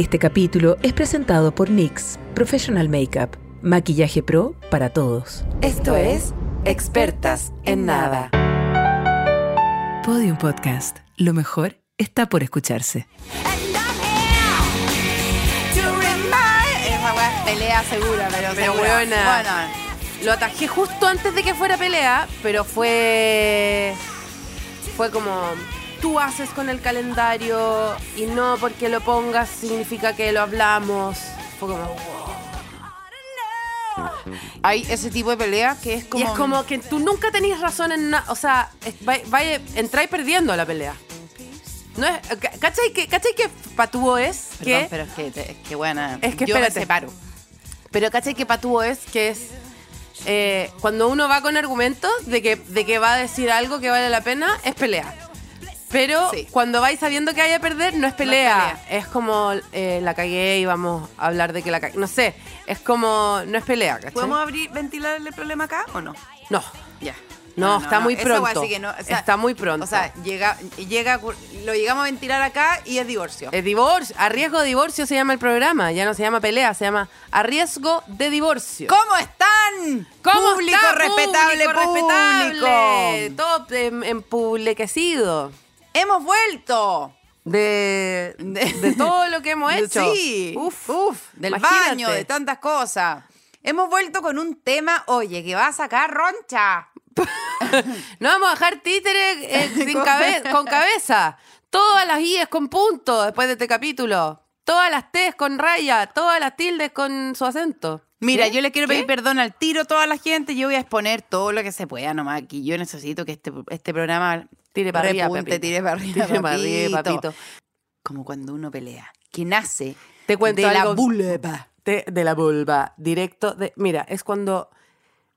Este capítulo es presentado por NYX Professional Makeup, maquillaje pro para todos. Esto es Expertas en Nada. Podium Podcast. Lo mejor está por escucharse. Pelea segura, pero, Pero segura. weona. Bueno, Lo atajé justo antes de que fuera pelea, pero fue. Fue como. Tú haces con el calendario y no porque lo pongas significa que lo hablamos. Fue como. wow. hay ese tipo de pelea que es como... Y es como que tú nunca tenías razón en nada. O sea, entráis perdiendo la pelea. No es, ca- ¿cachai, que, ¿Cachai que patúo es? Perdón, que, pero es que, te- es que buena. Es que yo me espérate. separo. Pero ¿cachai que patúo es? Que es eh, cuando uno va con argumentos de que, de que va a decir algo que vale la pena, es pelea. Pero Sí. cuando vais sabiendo que hay a perder, no es pelea. pelea. es como eh, la cagué y vamos a hablar de que la cagué. No sé, es como, no es pelea, ¿cachai? ¿Podemos abrir, ventilar el problema acá o no? No, Ya. No, está muy pronto. weá sí que no, o sea, Está muy pronto. O sea, llega, llega, lo llegamos a ventilar acá y es divorcio. el divorcio, a riesgo de divorcio se llama el programa, ya no se llama pelea, se llama a riesgo de divorcio. ¿Cómo están? ¿Cómo público está, respetable, público respetable? público? Todo em, empubliquecido. Hemos vuelto. De, De- de todo lo que hemos hecho. Sí. Uf, uf, del imagínate. baño, de tantas cosas. Hemos vuelto con un tema, oye, que va a sacar roncha. No vamos a dejar títeres eh, sin Con- cabe- con cabeza. Todas las IES con punto después de este capítulo. Todas las T's con raya. Todas las tildes con su acento. Mira, ¿Qué? yo le quiero ¿Qué? pedir perdón al tiro a toda la gente. Yo voy a exponer todo lo que se pueda nomás aquí. Yo necesito que este, este programa Tire para arriba, repunte, Pepito. tire para arriba, Tire para arriba, papito. papito. Como cuando uno pelea, que nace Te cuento de la vulva. de, de la vulva, directo de... Mira, es cuando...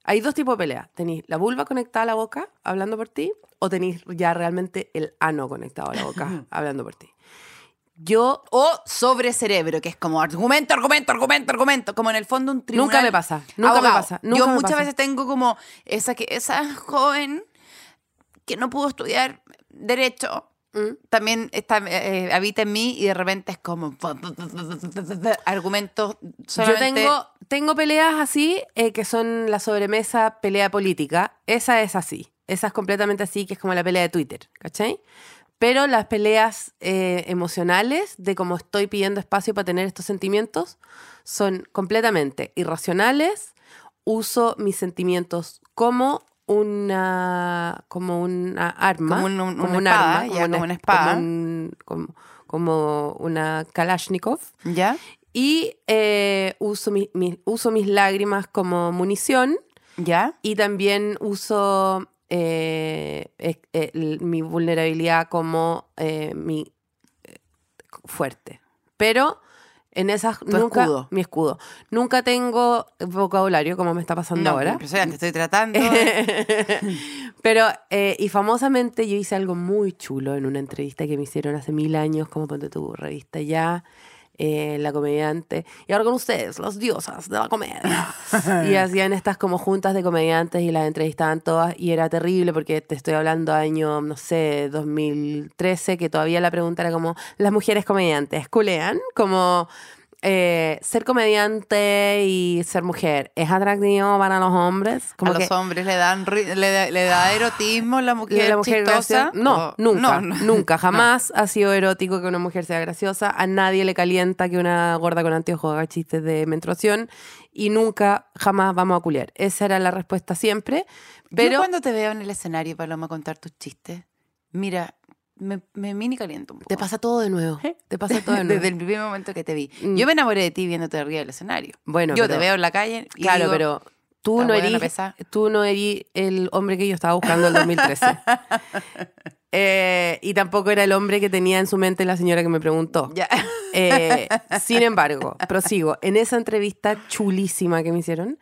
Hay dos tipos de pelea. Tenéis la vulva conectada a la boca, hablando por ti, o tenéis ya realmente el ano conectado a la boca, hablando por ti. Yo O sobre cerebro, que es como argumento, argumento, argumento, argumento. Como en el fondo un tribunal. Nunca me pasa, nunca me pasa, nunca Yo me muchas pasa. veces tengo como esa, que, esa joven que no pudo estudiar derecho. ¿Mm? También está, eh, habita en mí y de repente es como argumentos solamente Yo tengo, tengo peleas así, eh, que son la sobremesa pelea política. Esa es así. Esa es completamente así, que es como la pelea de Twitter, ¿cachai? Pero las peleas eh, emocionales, de cómo estoy pidiendo espacio para tener estos sentimientos, son completamente irracionales. Uso mis sentimientos como una, como una arma. Como un- un- como una espada, ya, como una espada. Como, un- como- como una Kalashnikov. ¿Ya? Y eh, uso, mi- mi- uso mis lágrimas como munición ¿Ya? y también uso eh, eh, mi vulnerabilidad como mi fuerte. Pero en esas nunca escudo. mi escudo. Nunca tengo vocabulario como me está pasando No, ahora. impresionante, estoy tratando. Pero, eh, y famosamente yo hice algo muy chulo en una entrevista que me hicieron hace mil años, como ponte tu revista ya, eh, la comediante. Y ahora con ustedes, las diosas de la comedia. y hacían estas como juntas de comediantes y las entrevistaban todas y era terrible porque te estoy hablando año, no sé, 2013, que todavía la pregunta era como, las mujeres comediantes, ¿culean? Como... eh, ser comediante y ser mujer es atractivo para los hombres a como los que hombres le dan le, da- le da erotismo la mujer, la mujer chistosa. graciosa. No, O- nunca, no, no. nunca, jamás ha sido erótico que una mujer sea graciosa. A nadie le calienta que una gorda con anteojos haga chistes de menstruación y nunca, jamás vamos a culiar. Esa era la respuesta siempre. Yo Pero cuando te veo en el escenario, Paloma, contar tus chistes, mira, me, me mini caliento un poco. te pasa todo de nuevo. Te pasa todo de nuevo. Desde el primer momento que te vi. Mm. Yo me enamoré de ti viéndote arriba del escenario. Bueno, Yo pero- te veo en la calle y Claro, digo, pero tú "Esta no, eres, pesa". tú no eres el hombre que yo estaba buscando en 2013. Eh, y tampoco era el hombre que tenía en su mente la señora que me preguntó. Ya. Eh, sin embargo, prosigo. En esa entrevista chulísima que me hicieron,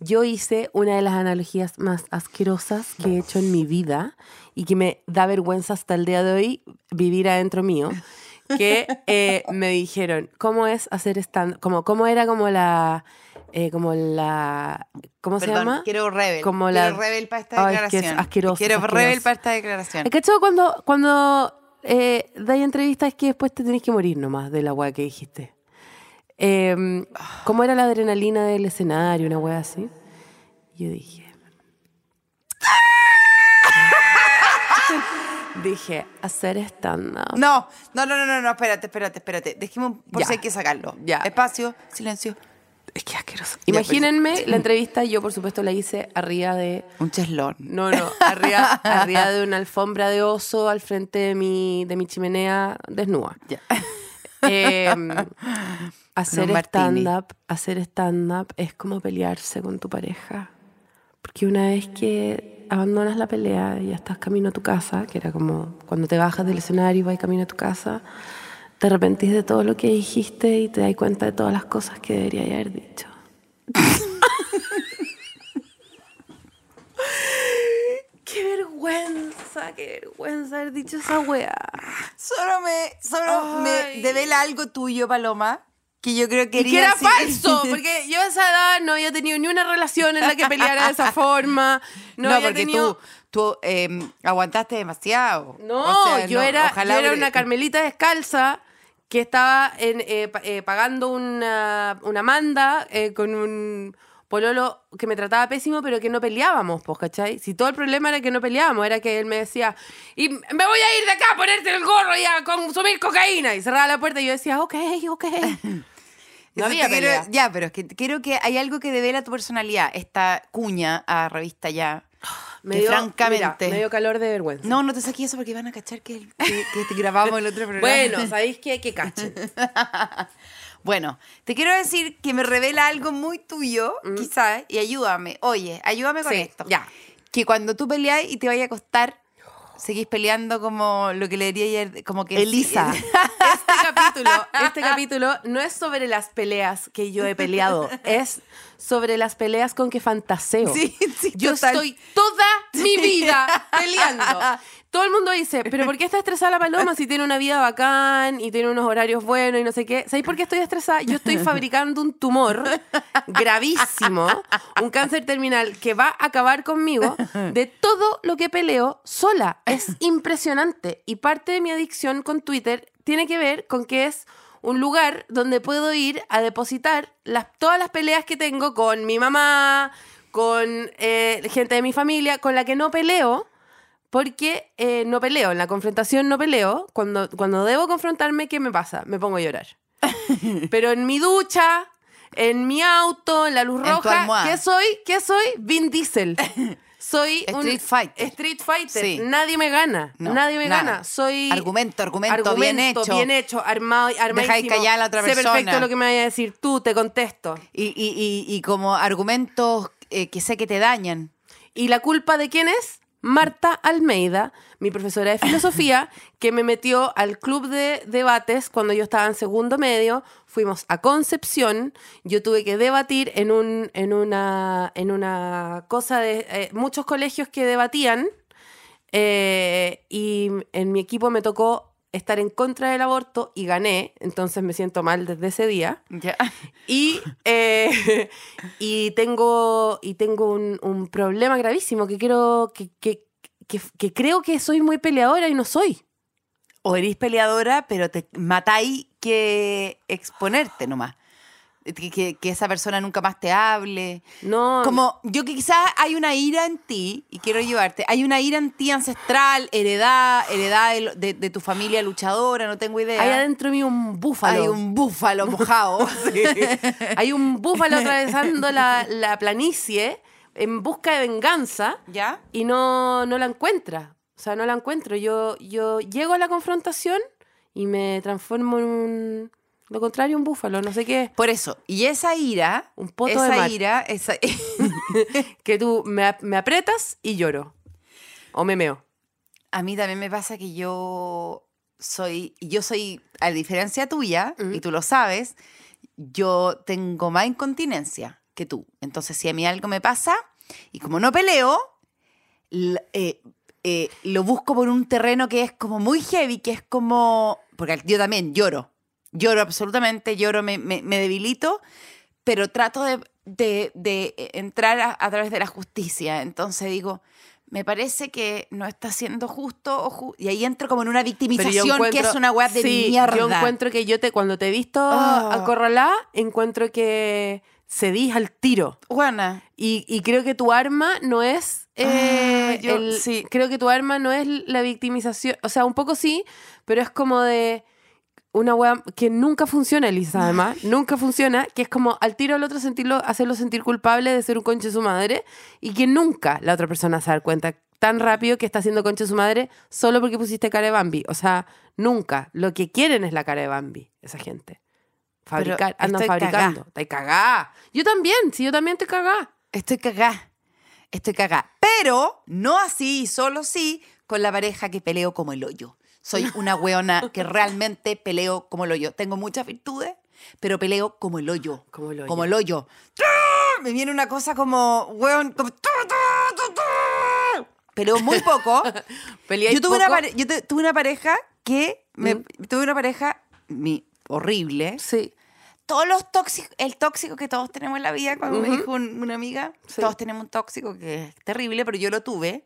yo hice una de las analogías más asquerosas que he hecho en mi vida y que me da vergüenza hasta el día de hoy vivir adentro mío. Que eh, me dijeron, ¿cómo es hacer stand Como, ¿Cómo era como la. eh, como la. ¿Cómo se llama? quiero rebel. Como quiero la- rebel para esta Ay, es que es declaración. asqueroso, Quiero asqueroso. rebel para esta declaración. ¿Es cachado cuando, cuando eh, dais entrevistas que después te tenés que morir nomás de la weá que dijiste? Em, ¿cómo era la adrenalina del escenario? Una wea así. Yo dije... dije, hacer stand-up. No, no, no, no, no, no, espérate, espérate, espérate. Dejemos por Ya. si hay que sacarlo. Ya. Espacio, silencio. Es que asqueroso. Ya, Imagínense pues. la entrevista, yo por supuesto la hice arriba de... Un cheslón. No, no, arriba, arriba de una alfombra de oso al frente de mi, de mi chimenea desnuda. Ya. Eh, hacer stand-up, hacer stand-up es como pelearse con tu pareja. Porque una vez que abandonas la pelea y ya estás camino a tu casa, que era como cuando te bajas del escenario y vas camino a tu casa, te arrepentís de todo lo que dijiste y te das cuenta de todas las cosas que debería haber dicho. qué vergüenza, qué vergüenza haber dicho esa weá. Solo me, solo me devela algo tuyo, Paloma, que yo creo que Y que era así- falso, porque yo a esa edad no había tenido ni una relación en la que peleara de esa forma. No, No, había porque tenido... tú, tú em, aguantaste demasiado. No, O sea, yo, no, era, yo era una carmelita descalza que estaba en, eh, eh, pagando una, una manda eh, con un pololo que me trataba pésimo, pero que no peleábamos, pues, ¿cachai? Si todo el problema era que no peleábamos, era que él me decía, y me voy a ir de acá a ponerte el gorro y a consumir cocaína. Y cerraba la puerta y yo decía, ok, ok. No había quiero-. Ya, pero es que creo que hay algo que devela tu personalidad. Esta cuña a revista ya. Me que dio, francamente. mira, me dio calor de vergüenza. No, no te saqué eso porque van a cachar que, que, que te grabamos el otro programa. Bueno, ¿sabéis qué? Que cachen. Bueno, te quiero decir que me revela algo muy tuyo, quizás, y ayúdame. Oye, ayúdame con Mm. Sí, esto. ya. Que cuando tú peleas y te vaya a acostar, seguís peleando como lo que le diría ayer, como que... Elisa. Este capítulo, este capítulo no es sobre las peleas que yo he peleado, es sobre las peleas con que fantaseo. Sí, sí, yo total. estoy toda mi vida peleando. Todo el mundo dice, pero ¿por qué está estresada la paloma si tiene una vida bacán y tiene unos horarios buenos y no sé qué? ¿Sabéis por qué estoy estresada? Yo estoy fabricando un tumor gravísimo, un cáncer terminal que va a acabar conmigo de todo lo que peleo sola. Es impresionante. Y parte de mi adicción con Twitter tiene que ver con que es un lugar donde puedo ir a depositar las, todas las peleas que tengo con mi mamá, con eh, gente de mi familia, con la que no peleo. Porque eh, no peleo, en la confrontación no peleo. Cuando, cuando debo confrontarme, ¿qué me pasa? Me pongo a llorar. Pero en mi ducha, en mi auto, en la luz roja. ¿qué soy? ¿Qué soy? Vin Diesel. Soy un Street Fighter. Street Fighter. Sí. Nadie me gana. No, Nadie me nada. gana. Soy Argumento, argumento, bien hecho. bien hecho, armado, armadísimo. Dejáis callar a la otra Sé perfecto persona. lo que me vaya a decir tú, te contesto. Y, y, y, y como argumentos eh, que sé que te dañan. ¿Y la culpa de quién es? Marta Almeida, mi profesora de filosofía, que me metió al club de debates cuando yo estaba en segundo medio. Fuimos a Concepción. Yo tuve que debatir en, un, en, una, en una cosa de eh, muchos colegios que debatían. eh, y en mi equipo me tocó estar en contra del aborto y gané. Entonces me siento mal desde ese día. Ya. Y, eh, y tengo, y tengo un, un problema gravísimo que quiero, que, que, que, que creo que soy muy peleadora y no soy. O eres peleadora, pero te matáis que exponerte nomás. Que, que- esa persona nunca más te hable. No, Como yo que quizás hay una ira en ti, y quiero llevarte, hay una ira en ti ancestral, heredad, heredad de, de- de tu familia luchadora, no tengo idea. hay adentro mío un búfalo. Hay un búfalo mojado. Hay un búfalo atravesando la, la planicie en busca de venganza ¿Ya? y no, no la encuentra. O sea, no la encuentro. Yo, yo llego a la confrontación y me transformo en un... Lo contrario, un búfalo, no sé qué. Por eso, y esa ira, Un poto esa de mar. ira, esa, que tú me, me apretas y lloro. O me meo. a mí también me pasa que yo soy, yo soy, a diferencia tuya, y tú lo sabes, yo tengo más incontinencia que tú. Entonces, si a mí algo me pasa, y como no peleo, eh, eh, lo busco por un terreno que es como muy heavy, que es como, porque yo también lloro, lloro absolutamente, lloro, me, me- me debilito, pero trato de, de- de entrar a, a través de la justicia. Entonces digo, me parece que no está siendo justo o ju- y ahí entro como en una victimización que es una weá de sí, mierda. Yo encuentro que yo te, cuando te he visto Ah. acorralada, encuentro que cedís al tiro. Juana, Y, y creo que tu arma no es. eh, Ah, yo- el- sí. Creo que tu arma no es la victimización. O sea, un poco sí, pero es como de una wea que nunca funciona, Elisa, además. nunca funciona, que es como al tiro al otro sentirlo, hacerlo sentir culpable de ser un conche de su madre y que nunca la otra persona se da cuenta tan rápido que está haciendo conche de su madre solo porque pusiste cara de Bambi. O sea, nunca. Lo que quieren es la cara de Bambi, esa gente. Fabricar, andan estoy fabricando. Está cagada. Yo también, sí, yo también estoy cagada. estoy cagá. Estoy cagá. Pero no así, solo sí, con la pareja que peleo como el hoyo. Soy una weona que realmente peleo como el hoyo. Tengo muchas virtudes, pero peleo como el hoyo. Como el hoyo. Como el hoyo. Me viene una cosa como, weón, como... Peleo muy poco. Yo tuve, una pare- yo te- tuve una pareja que... me- Tuve una pareja mi, horrible. Sí. Todos los tóxicos, el tóxico que todos tenemos en la vida, cuando me dijo un- una amiga, Sí. todos tenemos un tóxico que es terrible, pero yo lo tuve.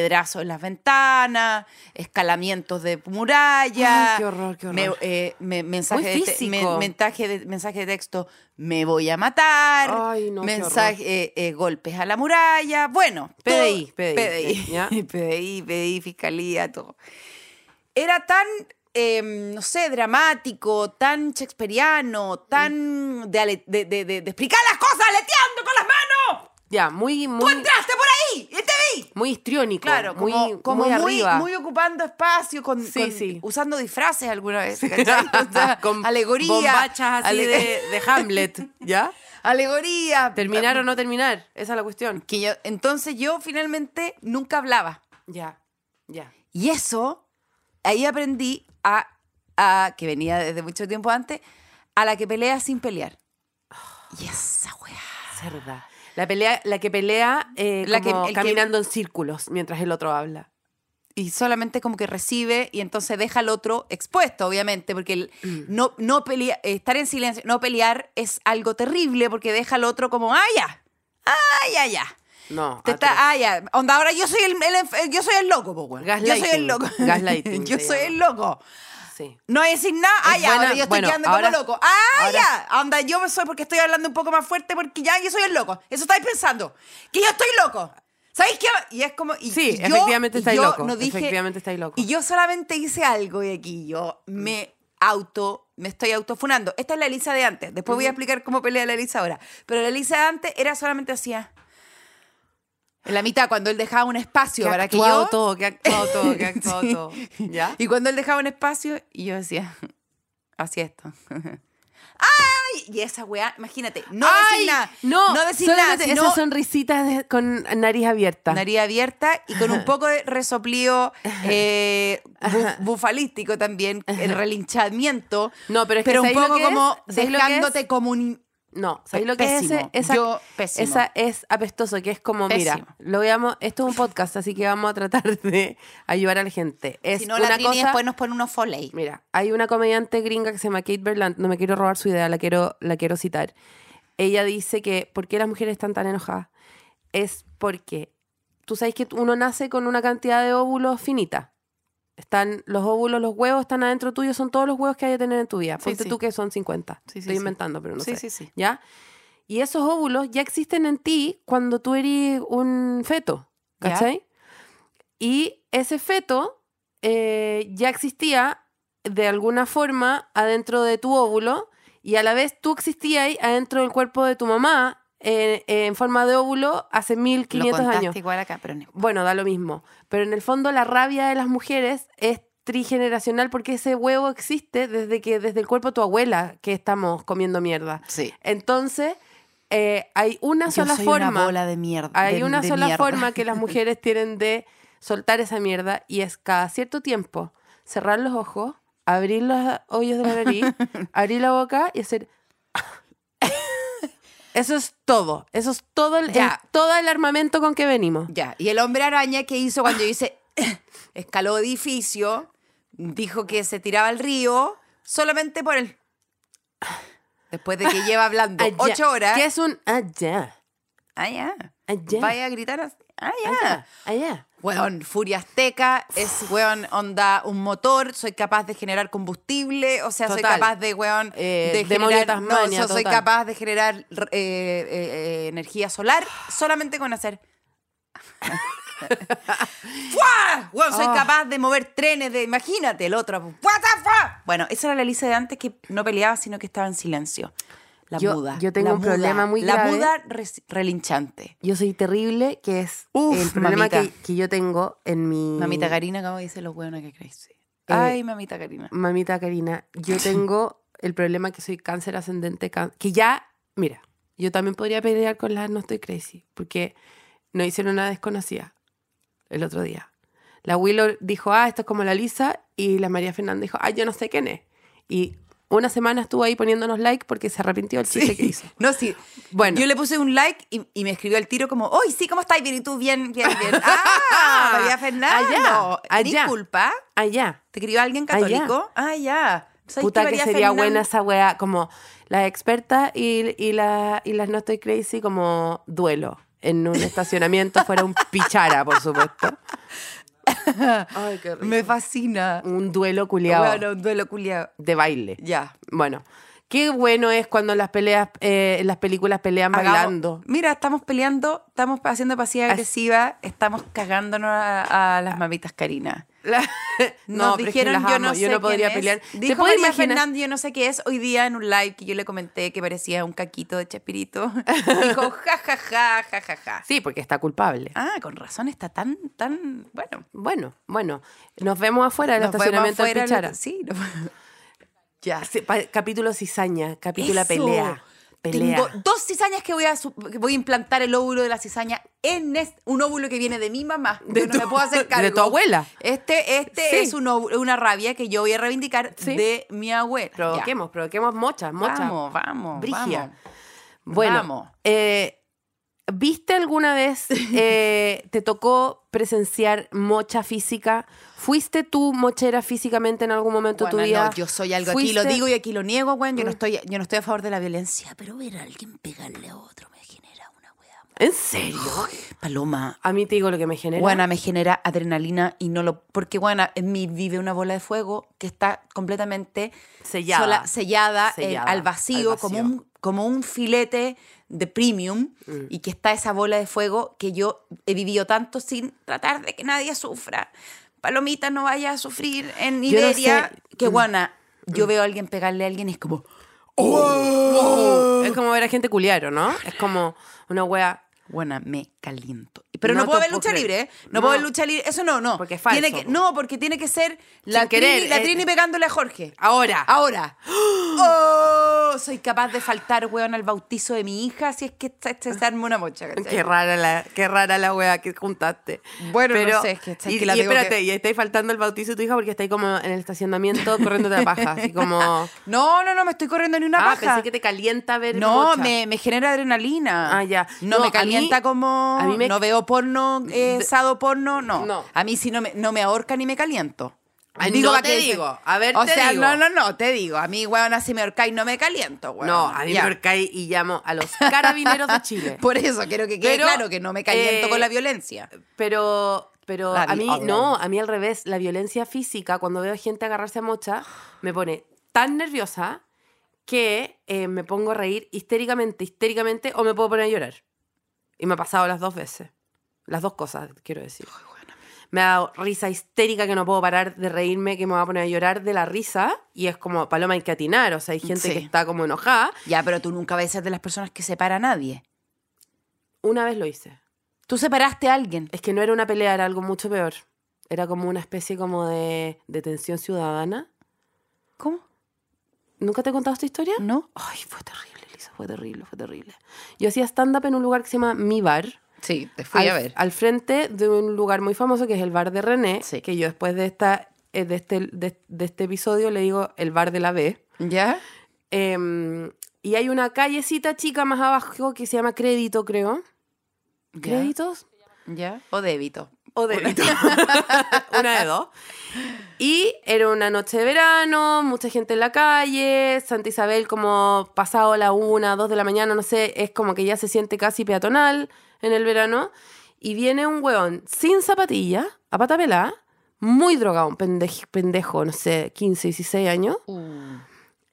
Piedrazos en las ventanas, escalamientos de muralla. Ay, qué horror, qué horror. me- eh, me- mensaje, Muy de me- mensaje, de, mensaje de texto, me voy a matar. Ay, no, mensaje, eh, eh, golpes a la muralla. Bueno, PDI, todo- PDI, PDI, ¿ya? PDI, PDI, fiscalía, todo. Era tan, eh, no sé, dramático, tan shakespeariano, tan de, ale- de, de- de- de explicar las cosas aleteando con las manos. Ya, muy, Tú muy, entraste muy histriónico. Claro, muy, como, como muy muy, arriba. muy ocupando espacio, con, Sí, con- sí. usando disfraces alguna vez. ¿cachai? O sea, Con alegoría. bombachas así ale- de, de Hamlet, ¿ya? Alegoría. Terminar o no terminar, esa es la cuestión. Que yo, entonces yo finalmente nunca hablaba. Ya, ya. Y eso, ahí aprendí a, a- que venía desde mucho tiempo antes, a la que pelea sin pelear. Y esa weá. Cerda. La, pelea, la que pelea eh, La que- como el que- caminando en círculos mientras el otro habla. Y solamente como que recibe y entonces deja al otro expuesto, obviamente, porque el Mm. no, no pelea, estar en silencio, no pelear es algo terrible porque deja al otro como, ah, ya, ah, ya, ya. No, Te está, ah, ya. Onda, ahora yo soy el, el enf- yo soy el loco, po. Yo soy el loco. Gaslighting yo soy el loco. Sí. No decir nada. Ah, Es ya, buena- ahora yo estoy bueno, quedando ahora- como loco. Ah, ahora- ya. Onda, yo soy porque estoy hablando un poco más fuerte porque ya yo soy el loco. Eso estáis pensando. Que yo estoy loco. ¿Sabéis qué? Y es como. Y, Sí, y efectivamente estáis yo loco. no dije- efectivamente estáis loco. Y yo solamente hice algo y aquí yo me auto, me estoy autofunando. Esta es la Elisa de antes. Después voy a explicar cómo pelea la Elisa ahora. Pero la Elisa de antes era solamente hacía. En la mitad, cuando él dejaba un espacio que para que yo. todo, que ha actuado todo, que ha actuado Sí. todo. ¿Ya? Y cuando él dejaba un espacio, y yo decía, hacía esto. ¡Ay! Y esa weá, imagínate, no decir nada. No, no decir nada, sino esas sonrisitas de- con nariz abierta. nariz abierta y con un poco de resoplío eh, bu- bufalístico también, el relinchamiento. No, pero es que pero un ¿sabéis lo poco que es? como ¿Sabéis No, ¿sabéis lo que Pésimo. es ese? Esa, Yo, pésimo. esa es apestoso, que es como, mira, lo veamos, esto es un podcast, así que vamos a tratar de ayudar a la gente. Es Si no, una la cosa, después nos pone unos foley. Mira, hay una comediante gringa que se llama Kate Berland, no me quiero robar su idea, la quiero, la quiero citar. Ella dice que ¿por qué las mujeres están tan enojadas? Es porque tú sabes que uno nace con una cantidad de óvulos finita. Están los óvulos, los huevos están adentro tuyo, son todos los huevos que hay que tener en tu vida. Ponte sí. tú que son 50. Sí, sí, Estoy inventando, pero no sé. sí, sí. ¿Ya? Y esos óvulos ya existen en ti cuando tú eres un feto. ¿cachai? Y ese feto eh, ya existía de alguna forma adentro de tu óvulo y a la vez tú existías ahí adentro del cuerpo de tu mamá en forma de óvulo hace Lo 1500 contaste años. igual acá, pero no. Bueno, da lo mismo. Pero en el fondo la rabia de las mujeres es trigeneracional porque ese huevo existe desde que desde el cuerpo de tu abuela que estamos comiendo mierda. Sí. Entonces, eh, hay una Yo sola soy forma. una bola de mierda. Hay de- una de sola mierda. forma que las mujeres tienen de soltar esa mierda y es cada cierto tiempo cerrar los ojos, abrir los hoyos de la nariz, abrir la boca y hacer. Eso es todo. Eso es todo el, todo el armamento con que venimos. Ya, y el hombre araña que hizo cuando yo hice escaló edificio, dijo que se tiraba al río solamente por el... Después de que lleva hablando Allá. ocho horas. ¿Qué es un allá? Ya. Allá. Vaya a gritar así. Allá, allá. Weón, Furia Azteca es, weón, onda un motor, soy capaz de generar combustible, o sea, soy capaz de, weón, Eh, de generar, no, Tasmania, soy total. capaz de generar eh, eh, energía solar solamente con hacer... ¡Fua! Weón, soy Ah. capaz de mover trenes, de, imagínate, el otro. ¡What the fuck! Bueno, esa era la Lisa de antes que no peleaba, sino que estaba en silencio. La Yo- muda. yo tengo la un problema muda, muy La grave. muda res- relinchante. Yo soy terrible, que es Uf, el problema que, que yo tengo en mi... Mamita Karina, como dice los hueones que crazy. Eh, Ay, mamita Karina. Mamita Karina, yo tengo el problema que soy cáncer ascendente, que ya, mira, yo también podría pelear con la no estoy crazy, porque nos hicieron una desconocida el otro día. La Willow dijo, ah, esto es como la Lisa, y la María Fernanda dijo, ah, yo no sé quién es. Y una semana estuvo ahí poniéndonos like porque se arrepintió del chiste que hizo. No, sí. Bueno. Yo le puse un like y, y me escribió al tiro como, ¡Uy, sí, ¿cómo estás? Bien, ¿y tú? Bien, bien, bien. ¡Ah! María Fernanda. Allá, allá. Disculpa. Allá. ¿Te escribió alguien católico? Ah, ya. ¿Sabes Puta que sería buena esa wea, como las expertas y, y, la, y las no estoy crazy como duelo en un estacionamiento fuera un pichara, por supuesto. Ay, qué rico. Me fascina. Un duelo culiado Bueno, un duelo culiado. de baile. Ya. Bueno, qué bueno es cuando las peleas, eh, las películas pelean Hagamos- bailando. Mira, estamos peleando, estamos haciendo pasiva As- agresiva, estamos cagándonos a, a las mamitas Karina. La- Nos pero es que dijeron, yo no sé yo no podría quién es. pelear. Dijo María imaginar? Fernández, yo no sé qué es, hoy día en un live que yo le comenté que parecía un caquito de Chespirito. Dijo, ja, ja, ja, ja, ja, ja. Sí, porque está culpable. Ah, con razón, está tan, tan, bueno. Bueno, bueno, nos vemos afuera del Nos estacionamiento afuera, Pichara. Sí, no- ya. Sí, pa- Capítulo cizaña, capítulo Eso. pelea. Pelea. Tengo dos cizañas que voy a, que voy a implantar el óvulo de la cizaña en este, un óvulo que viene de mi mamá. De no tu- me puedo hacer de cargo. tu abuela. Este, este Sí. es un óvulo- una rabia que yo voy a reivindicar Sí. de mi abuela. Ya. Provoquemos, provoquemos mochas, mochas. Vamos, vamos. Brigia. vamos. Bueno, Vamos. eh, ¿viste alguna vez, eh, te tocó presenciar mocha física? ¿Fuiste tú mochera físicamente en algún momento de tu vida? no, yo soy algo, aquí lo digo y aquí lo niego, güey. Yo, no Mm. estoy, yo no estoy a favor de la violencia, pero ver a alguien pegarle a otro me genera una wea. ¿En serio? Paloma, A mí te digo lo que me genera. Buena, me genera adrenalina y no lo. Porque, bueno, en mí vive una bola de fuego que está completamente Sellada. sola- sellada, eh, al, vacío, al como un, como un filete de premium Mm. y que está esa bola de fuego que yo he vivido tanto sin tratar de que nadie sufra. Palomita no vaya a sufrir en no Iberia. sé. Que Mm. buena, yo veo a alguien pegarle a alguien y es como. Es como ver a gente culiar, ¿no? Es como una wea. Buena, me caliento. Pero No no, puedo ver lucha creer. libre, ¿eh? No, No. puedo ver lucha libre. Eso no, no. Porque es falso, Tiene que, po. no, porque tiene que ser la, querer, Trini, la eh, Trini pegándole a Jorge. Ahora. Ahora. ¡Oh! Soy capaz de faltar, weón, al bautizo de mi hija si es que se, arma una mocha. ¿cachai? Qué rara la, qué rara la wea que juntaste. Bueno, no Pero, sé, es que- es y, que la y tengo espérate, que- y estáis faltando el bautizo de tu hija porque estáis como en el estacionamiento corriendo de la paja. Así como. No, no, no, me estoy corriendo ni una ah, paja. pensé que te calienta ver No, mocha. me, me genera adrenalina. Ah, ya. No, No, me calienta mí- como. a mí me- No veo porno, eh, sado porno, no. No. A mí sí no me, no me ahorca ni me caliento. Ay, no pa' te que- digo. A ver, o te sea, digo. no, no, no, te digo. A mí, weón, así me ahorca y no me caliento, weón. No, a mí Ya. me orcáis y llamo a los carabineros de Chile. Por eso quiero que quede Pero, claro que no me caliento eh, con la violencia. Pero, pero La a mí, no, a mí al revés, la violencia física, cuando veo gente agarrarse a mocha, me pone tan nerviosa que eh, me pongo a reír histéricamente, histéricamente, o me puedo poner a llorar. Y me ha pasado las dos veces. Las dos cosas, quiero decir. Me ha dado risa histérica que no puedo parar de reírme, que me voy a poner a llorar de la risa. Y es como, paloma, hay que atinar. O sea, hay gente Sí. que está como enojada. Ya, pero tú nunca a ser de las personas que separa a nadie. Una vez lo hice. Tú separaste a alguien. Es que no era una pelea, era algo mucho peor. Era como una especie como de detención ciudadana. ¿Cómo? ¿Nunca te he contado esta historia? ¿No? Ay, fue terrible, Lisa, fue terrible, fue terrible. Yo hacía stand-up en un lugar que se llama Mi Bar. Sí, te al, al frente de un lugar muy famoso que es el bar de René, Sí. que yo después de, esta, eh, de, este, de, de este episodio le digo el bar de la B. ¿Ya? Em, y hay una callecita chica más abajo que se llama Crédito, creo. ¿Créditos? ¿Ya? O débito. O débito. una de dos. Y era una noche de verano, mucha gente en la calle, Santa Isabel como pasado la una, dos de la mañana, no sé, es como que ya se siente casi peatonal en el verano. y viene un weón sin zapatillas, a pata pelada, muy drogado, un pendej- pendejo, no sé, 15, 16 años,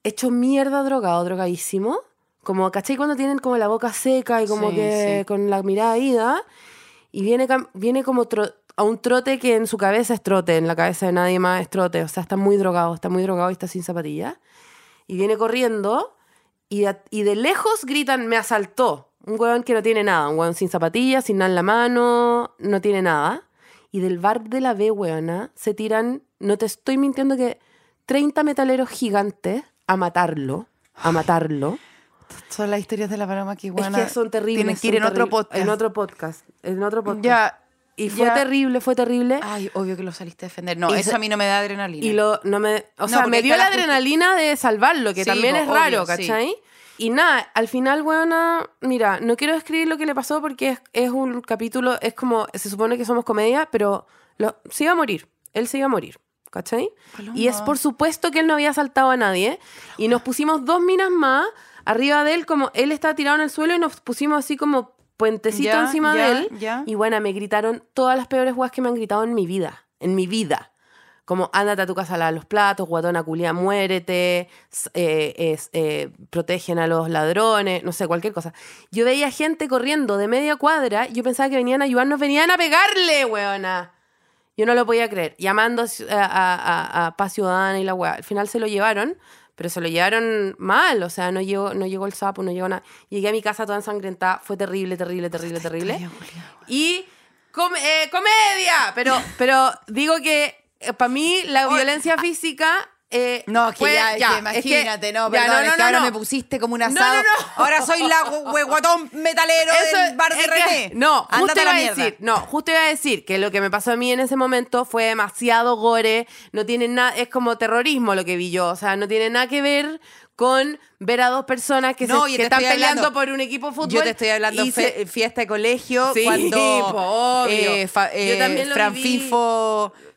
hecho mierda drogado, drogadísimo. Como, ¿cachai? Cuando tienen como la boca seca y como Sí, que sí. con la mirada ida. Y viene, viene como a un trote que en su cabeza es trote, en la cabeza de nadie más es trote. O sea, está muy drogado, está muy drogado y está sin zapatillas. Y viene corriendo y y de lejos gritan, me asaltó. Un huevón que no tiene nada, un huevón sin zapatillas, sin nada en la mano, no tiene nada. Y del bar de la B, huevona, se tiran, no te estoy mintiendo que 30 metaleros gigantes a matarlo, a matarlo. Son las historias de la paloma que Es buena. que son terribles. Tienen que ir en otro podcast. En otro podcast. En otro podcast. Ya. Y fue ya. terrible, fue terrible. Ay, obvio que lo saliste a defender. No, Y eso a mí no me da adrenalina. Y lo, no me, o No, sea, me dio la adrenalina de salvarlo, que Sí, también es raro, obvio, sí. Y nada, al final, weona, mira, no quiero describir lo que le pasó porque es, es un capítulo, es como, se supone que somos comedia, pero lo- se iba a morir, él se iba a morir, ¿cachai? Paloma. Y es por supuesto que él no había asaltado a nadie, y nos pusimos dos minas más arriba de él, como él estaba tirado en el suelo y nos pusimos así como puentecito Ya, encima ya, de él. ya. Y bueno, me gritaron todas las peores weas que me han gritado en mi vida, en mi vida. Como, ándate a tu casa a lavar los platos, guatona culia, muérete, eh, es, eh, protegen a los ladrones, no sé, cualquier cosa. Yo veía gente corriendo de media cuadra, y yo pensaba que venían a ayudarnos, venían a pegarle, weona. Yo no lo podía creer. Llamando a, a, a- a Paz Ciudadana y la weá. Al final se lo llevaron, pero se lo llevaron mal. O sea, no llegó, no llegó el sapo, no llegó nada. Llegué a mi casa toda ensangrentada. Fue terrible, terrible, terrible, terrible. Y com- eh, comedia. Pero, pero digo que para mí la violencia física. eh, No, es que fue- ya, es ya, que es imagínate, no, ya, perdón, es que ahora no. me pusiste como un No, asado. no, no. Ahora soy la guatón metalero Eso del bar de es que- René. No, justo Ándate a iba la a mierda. decir, no, justo iba a decir que lo que me pasó a mí en ese momento fue demasiado gore, no tiene nada, es como terrorismo lo que vi yo, o sea, no tiene nada que ver con ver a dos personas que, No, se- yo que te están estoy peleando hablando- por un equipo de fútbol. Yo te estoy hablando y fe- se- fiesta de colegio Sí, cuando po, obvio. eh, fa- Yo eh, también lo Fran viví.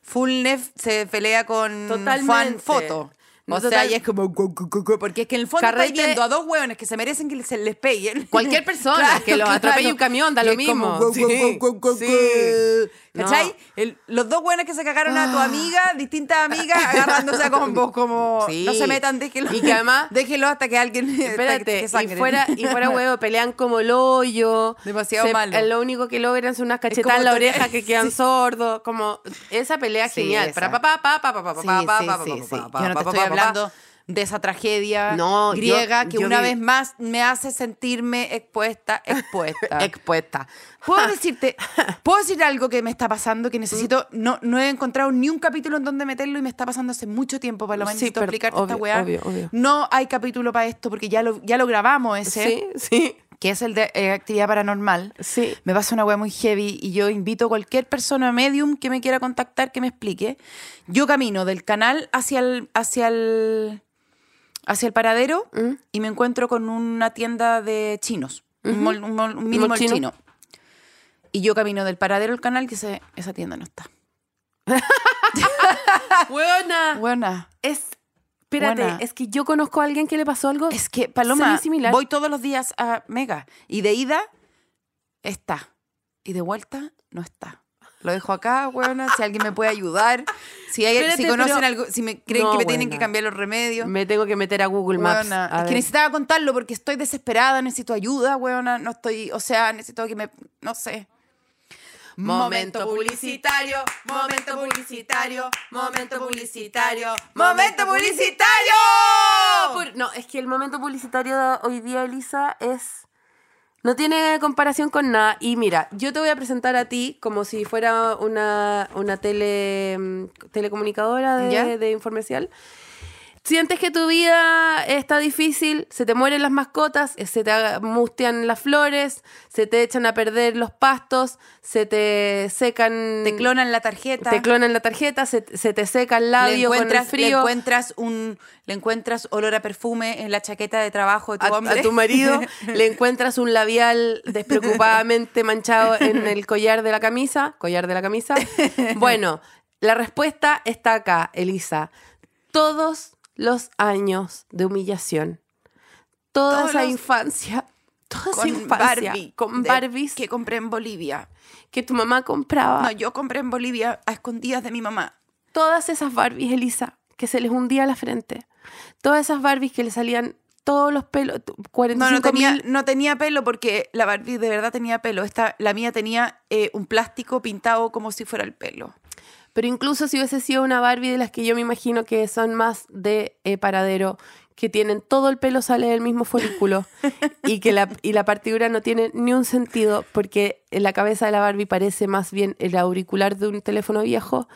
Fullnef se pelea con Totalmente. Juan Foto. O sea, y es como... Porque es que en el fondo Carrete- viendo a dos hueones que se merecen que se les peguen. Cualquier persona, que los atropelle un camión, da lo como mismo. Sí, sí. No. ¿Cachai? El- los dos hueones que se cagaron a tu Ah. amiga, distintas amigas, agarrándose a combos como... Sí. No se metan, déjenlo. Y que además- Déjenlo hasta que alguien... que- Espérate, que y fuera, y fuera huevo, pelean como el hoyo. Demasiado Se- malo. eh, Lo único que logran son unas cachetadas en la oreja que quedan sordos. Como esa pelea Sí, genial. Para pa pa pa pa pa pa Sí, pa pa sí, pa sí, pa sí. pa pa Yo no te estoy pa pa. De esa tragedia No, yo- griega que yo una vi- vez más me hace sentirme expuesta, expuesta. expuesta. Puedo decirte, puedo decir algo que me está pasando que necesito, no, no he encontrado ni un capítulo en donde meterlo y me está pasando hace mucho tiempo para lo Sí, necesito explicarte esta weá. obvio, obvio. No hay capítulo para esto porque ya lo, ya lo grabamos ese, Sí, sí, que es el de eh, actividad paranormal. sí. Me pasa una weá muy heavy y yo invito a cualquier persona medium que me quiera contactar que me explique. Yo camino del canal hacia el, hacia el, hacia el paradero ¿Mm? y me encuentro con una tienda de chinos, un, un mini mall chino. chino. Y yo camino del paradero al canal y ese- esa tienda no está. Buena. Buena. Es. Espérate, Buena. es que yo conozco a alguien que le pasó algo. Es que, Paloma, semi-similar. voy todos los días a Mega y de ida está y de vuelta no está. Lo dejo acá, weona, si alguien me puede ayudar, si, hay, Espérate, si conocen algo, si me creen No, que me tienen que cambiar los remedios. Me tengo que meter a Google Maps. Weona, a es que necesitaba contarlo porque estoy desesperada, necesito ayuda, weona, no estoy, o sea, necesito que me, no sé. Momento publicitario, momento publicitario, momento publicitario, ¡Momento publicitario! Pu- No, es que el momento publicitario de hoy día, Elisa, es. No tiene comparación con nada. Y mira, yo te voy a presentar a ti como si fuera una, una tele, mm, telecomunicadora ¿Ya? de, de. Sientes que tu vida está difícil, se te mueren las mascotas, eh, se te mustian las flores, se te echan a perder los pastos, se te secan. Te clonan la tarjeta. te clonan la tarjeta, se, se te seca el le labio con el encuentras, le frío. encuentras un le encuentras olor a perfume en la chaqueta de trabajo de tu a, hombre. a tu marido le encuentras un labial despreocupadamente manchado en el collar de la camisa, collar de la camisa. Bueno, la respuesta está acá, Elisa. Todos los años de humillación, toda Todos esa infancia Toda esa con infancia, Barbie. con de- Barbies Que compré en Bolivia. que tu mamá compraba. No, yo compré en Bolivia a escondidas de mi mamá. Todas esas Barbies, Elisa, que se les hundía la frente. Todas esas Barbies que le salían todos los pelos, tu- 45 No, no tenía, mil. no tenía pelo porque la Barbie de verdad tenía pelo. Esta, la mía tenía eh, un plástico pintado como si fuera el pelo. Pero incluso si hubiese sido una Barbie de las que yo me imagino que son más de eh, paradero, que tienen todo el pelo sale del mismo folículo y que la, y la partidura no tiene ni un sentido porque en la cabeza de la Barbie parece más bien el auricular de un teléfono viejo.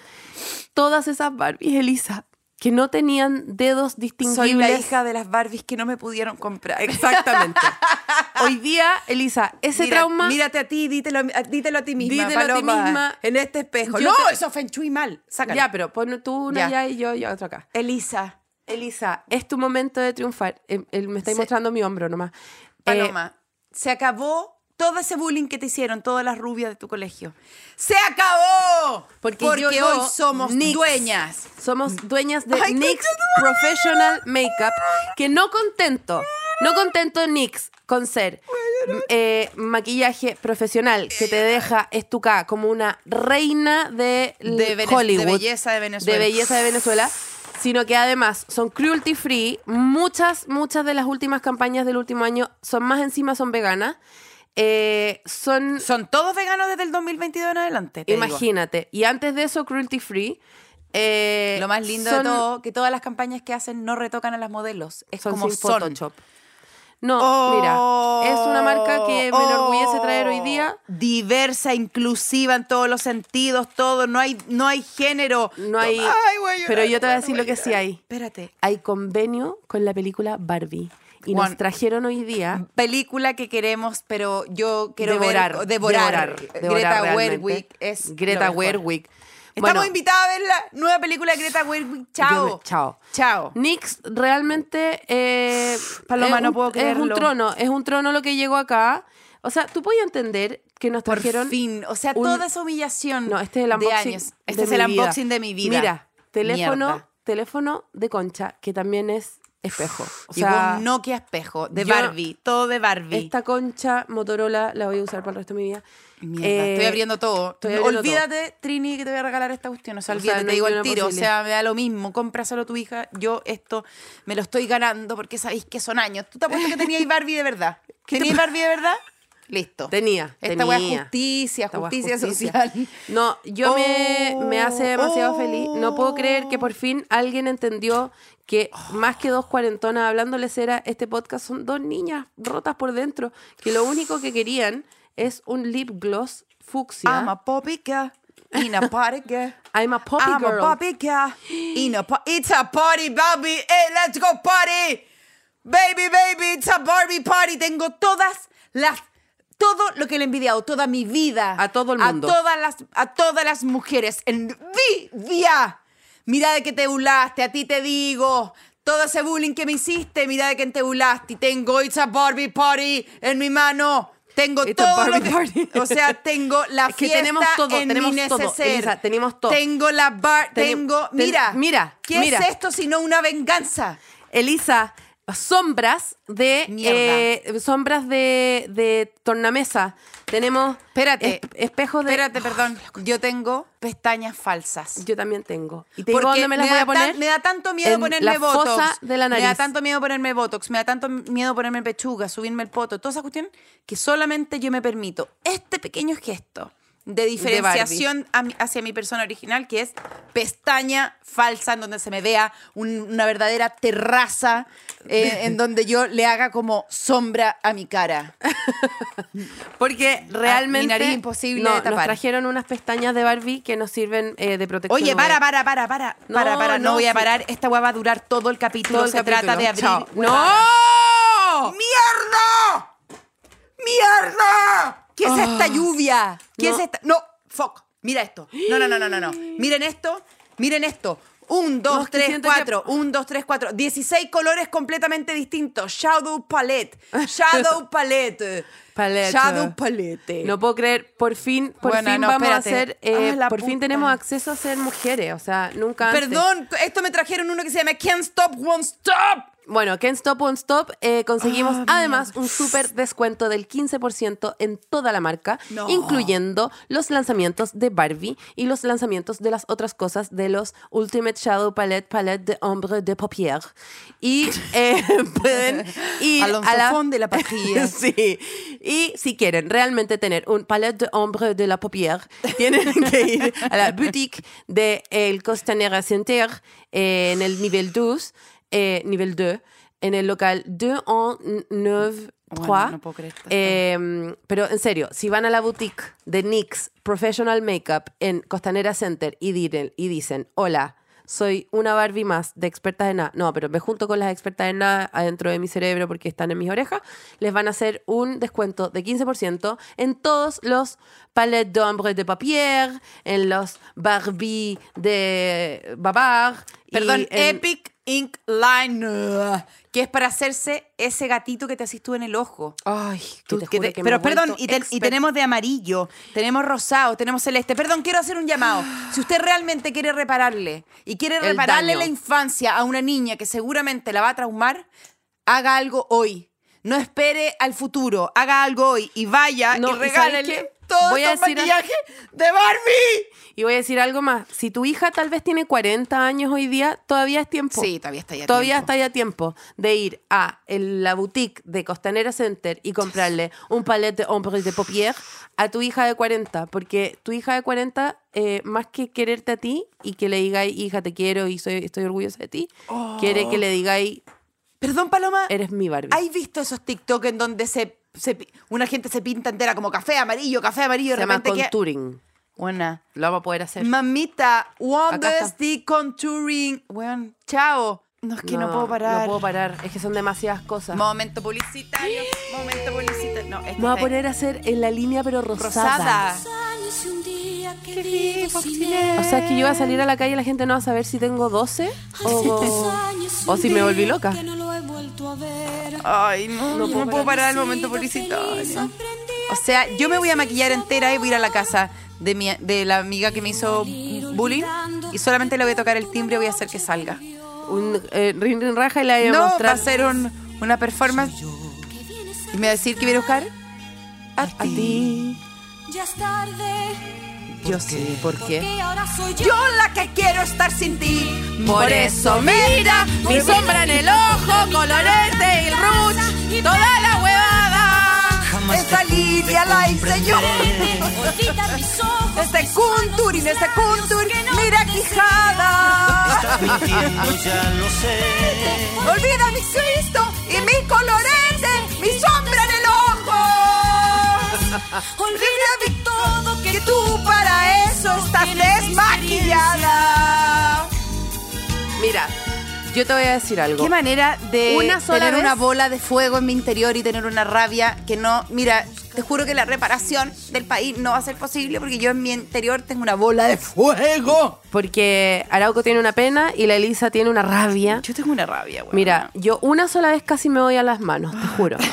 Todas esas Barbies, Elisa, que no tenían dedos distinguibles. Soy la hija de las Barbies que no me pudieron comprar. Exactamente. Hoy día, Elisa, ese Mira- trauma... Mírate a ti, dítelo, a- dítelo a ti misma. Dítelo a ti Paloma, misma. En este espejo. Yo no, te- eso fue Chuy mal. Sácalo. Ya, pero pon tú una Ya. y yo, yo otra acá. Elisa, Elisa, es tu momento de triunfar. Em, él me estáis Sí. mostrando mi hombro nomás. Eh, Paloma, se acabó todo ese bullying que te hicieron todas las rubias de tu colegio. ¡Se acabó! Porque Porque yo- hoy somos Nix. dueñas. somos dueñas de Ay, NYX Professional Makeup, que no contento, no contento NYX con ser eh, maquillaje profesional que te deja estucada como una reina de, De Hollywood, de belleza de Venezuela. de belleza de Venezuela, sino que además son cruelty free. Muchas, muchas de las últimas campañas del último año son más encima son veganas. Eh, son Son todos veganos desde el 2022 en adelante. digo. Imagínate. Y antes de eso, cruelty free. eh, Lo más lindo son- de todo, que todas las campañas que hacen no retocan a las modelos. Es son como sin. Photoshop. No, Oh, mira, es una marca que me enorgullece traer hoy día. Diversa, inclusiva en todos los sentidos, todo. No hay, no hay género. No hay. Ay, llorar, pero yo te voy a decir lo que sí hay. Espérate. Hay convenio con la película Barbie. Y nos trajeron hoy día. Película que queremos, pero yo quiero devorar, ver, devorar. devorar Greta. Werwig es Greta. Werwig. Estamos Bueno, invitados a ver la nueva película de Greta Werwig. yo Chao. chao. Chao. Nix realmente eh, Paloma, no un- puedo es un creerlo. trono, es un trono lo que llegó acá. O sea, tú puedes entender que nos Por trajeron fin. O sea, un- toda esa humillación No, este es el de unboxing. años. de Este es el vida. unboxing de mi vida. Mira, teléfono, Mierda. teléfono de concha, que también es espejo. O Llegó sea, un Nokia espejo de yo- Barbie. Todo de Barbie. esta concha Motorola la voy a usar para el resto de mi vida. Mierda, Eh, estoy abriendo todo. estoy abriendo olvídate, Trini, que te voy a regalar esta cuestión. O sea, O sea, olvídate, no te hay digo el tiro. O posibilidad. sea, me da lo mismo. Cómpraselo a tu hija. Yo esto me lo estoy ganando porque sabéis que son años. ¿Tú te apuesto que teníais Barbie de verdad? ¿Teníais Barbie de verdad? Listo. Tenía, Esta weá es tenía. justicia, Esta weá es justicia, justicia. social. No, yo me, me hace demasiado Oh, feliz. No puedo creer que por fin alguien entendió que más que dos cuarentonas hablándoles era este podcast son dos niñas rotas por dentro que lo único que querían es un lip gloss fucsia. I'm a poppy girl in a party girl. I'm a poppy I'm girl. a poppy girl in a It's a party, baby. Hey, let's go party. Baby, baby, it's a Barbie party. Tengo todas las todo lo que le he envidiado, toda mi vida. A todo el mundo. A todas las, a todas las mujeres. En vida. Mira de que te burlaste, a ti te digo. Todo ese bullying que me hiciste, mira de que te burlaste. Y tengo It's a Barbie Party en mi mano. Tengo It's todo lo que- party. O sea, tengo la Es que fiesta tenemos todo, en tenemos mi todo, neceser. Elisa, tenemos todo. Tengo la bar, tengo... ten- Mira, mira, ¿Qué mira. es esto sino una venganza? Elisa, sombras de Mierda. eh, sombras de, de tornamesa. Tenemos Espérate. es- espejos de Espérate, perdón. Yo tengo pestañas falsas. Yo también tengo. ¿Y te digo dónde me las voy a poner? tan- me da tanto miedo En ponerme la botox. fosa de la Me da nariz. tanto miedo ponerme botox, me da tanto miedo ponerme pechuga, subirme el poto, toda esa cuestión que solamente yo me permito este pequeño gesto de diferenciación a mi- hacia mi persona original, que es pestaña falsa, en donde se me vea un- una verdadera terraza, eh, en donde yo le haga como sombra a mi cara. Porque realmente Ah, mi nariz imposible no, de nos trajeron unas pestañas de Barbie que nos sirven eh, de protección. Oye, para, para, para, para. No, para, para, no, no, voy a parar. Esta weá va a durar todo el capítulo. Todo el Se capítulo. trata de abrir. ¡No! ¡Mierda! ¡Mierda! ¿Qué es Ah. esta lluvia? ¿Qué No. es esta? No, fuck. Mira esto. No, no, no, no, no, no. Miren esto. Miren esto. Un, dos, es que tres, cuatro. Un, dos, tres, cuatro. 16 colores completamente distintos. Shadow palette. Shadow palette. Palette. Shadow palette. No puedo creer, por fin, por Bueno, fin no, vamos espérate. a ser, eh, Ah, por fin tenemos acceso a ser mujeres, o sea, nunca antes. Perdón, esto me trajeron uno que se llama Can't Stop, Won't Stop. Bueno, Can't Stop Won't Stop eh, conseguimos Ah, además un súper descuento del 15% en toda la marca, No. incluyendo los lanzamientos de Barbie y los lanzamientos de las otras cosas de los Ultimate Shadow Palette, Palette de Ombre de Paupière. Y eh, pueden ir Alonso a la... De la patria. sí. Y si quieren realmente tener un palette de ombre de la paupière, tienen que ir a la boutique de El Costanera Center eh, en el nivel 2, eh, nivel 2, en el local 2 en 9 Bueno, no puedo creer. Eh, pero en serio, si van a la boutique de NYX Professional Makeup en Costanera Center y, dicen- y dicen, hola, soy una Barbie más de expertas en nada, no, pero me junto con las expertas en nada adentro de mi cerebro porque están en mis orejas, les van a hacer un descuento de 15% en todos los palettes d'ombre de papier, en los Barbie de Babar. Perdón, en- Epic Ink Liner, que es para hacerse ese gatito que te haces tú en el ojo. Ay, Tú- que te que te- pero perdón, y, ten- y experta. tenemos de amarillo, tenemos rosado, tenemos celeste. Perdón, quiero hacer un llamado. Si usted realmente quiere repararle y quiere El repararle daño. la infancia a una niña que seguramente la va a traumar, haga algo hoy. No espere al futuro, haga algo hoy y vaya No, y ¿y sabes regálele? Todo Voy a estos decir maquillaje de Barbie. Y voy a decir algo más. Si tu hija tal vez tiene 40 años hoy día, todavía es tiempo. Sí, todavía está ya Todavía tiempo. está ya tiempo de ir a el- la boutique de Costanera Center y comprarle un palette de ombre de paupière a tu hija de 40. Porque tu hija de 40, eh, más que quererte a ti y que le digáis, hija, te quiero y soy, estoy orgullosa de ti, quiere que le digáis, Perdón, Paloma. eres mi Barbie. ¿Has visto esos TikTok en donde se, se una gente se pinta entera como café amarillo, café amarillo Se de llama que- contouring. Buena. Lo vamos a poder hacer. Mamita, Acá Wonder está. Stick Contouring. Bueno, chao. No, es que no, puedo parar. No puedo parar. Es que son demasiadas cosas. Momento publicitario. Momento publicitario. No, este Me voy a poner a hacer en la línea, pero rosada. rosada. O sea, que yo voy a salir a la calle y la gente no va a saber si tengo 12 o, o si me volví loca. Ay, no, no, puedo puedo parar el momento publicitario. O sea, yo me voy a maquillar entera y voy a ir a la casa de, mi, de la amiga que me hizo bullying y solamente le voy a tocar el timbre y voy a hacer que salga. Un eh, rin rin raja y la voy a No, va mostrar a ser un- una performance y me va a decir que viene a buscar a a ti. Ya es tarde, Yo sí, ¿por qué? que ahora soy yo. Yo la que quiero estar sin ti. Por eso mira mi sombra en el ojo, colorete y rouge, toda la huevada. Esta línea la hice yo. Olvida mis ojos. Este contouring, este contouring, mira quijada. mintiendo, ya lo sé. Olvida mi Cristo y mi colorete, mi sombra en el ojo. Olvida de todo que tú para eso estás desmaquillada. Mira, yo te voy a decir algo. Qué manera de Una sola tener vez- una bola de fuego en mi interior y tener una rabia que no, mira, te juro que la reparación del país no va a ser posible porque yo en mi interior tengo una bola de fuego. Porque Arauco tiene una pena y la Elisa tiene una rabia. Yo tengo una rabia, güey. Mira, yo una sola vez casi me voy a las manos, te juro.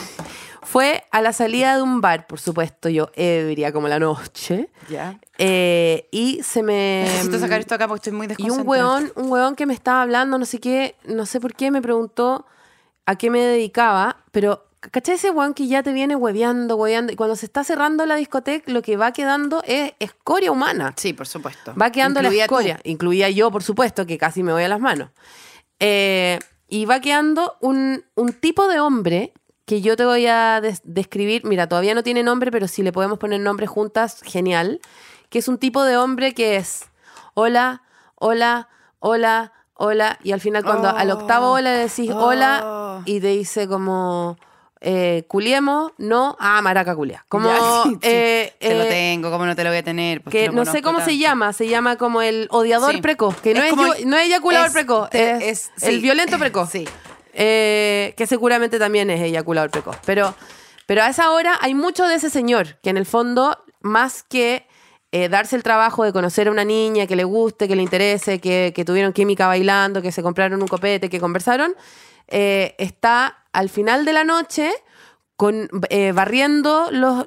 Fue a la salida de un bar, por supuesto, yo ebria como la noche. ya. eh, y se me... Necesito sacar esto acá porque estoy muy Y un weón, un weón que me estaba hablando, no sé qué, no sé por qué, me preguntó a qué me dedicaba, pero ¿cachai ese weón que ya te viene hueveando, hueveando? Y cuando se está cerrando la discoteca, lo que va quedando es escoria humana. Sí, por supuesto. Va quedando la tú. escoria. Incluía yo, por supuesto, que casi me voy a las manos. Eh, y va quedando un, un tipo de hombre que yo te voy a des- describir. Mira, todavía no tiene nombre, pero si le podemos poner nombre juntas, genial. Que es un tipo de hombre que es hola, hola, hola, hola. Y al final, cuando al octavo hola le decís Oh. hola y te dice como. Eh, culiemos, no, ah, maraca culia. Como, Ya, sí, sí. eh, Te lo eh, tengo, ¿cómo no te lo voy a tener? Pues que te no sé cómo se llama, se llama como el odiador Sí. precoz, que no Es como no es eyaculador es- precoz, te- es, el violento precoz. Sí. Eh, que seguramente también es eyaculador precoz. Pero, pero a esa hora hay mucho de ese señor, que en el fondo, más que eh, darse el trabajo de conocer a una niña que le guste, que le interese, que, tuvieron química bailando, que se compraron un copete, que conversaron, eh, está al final de la noche con, barriendo los-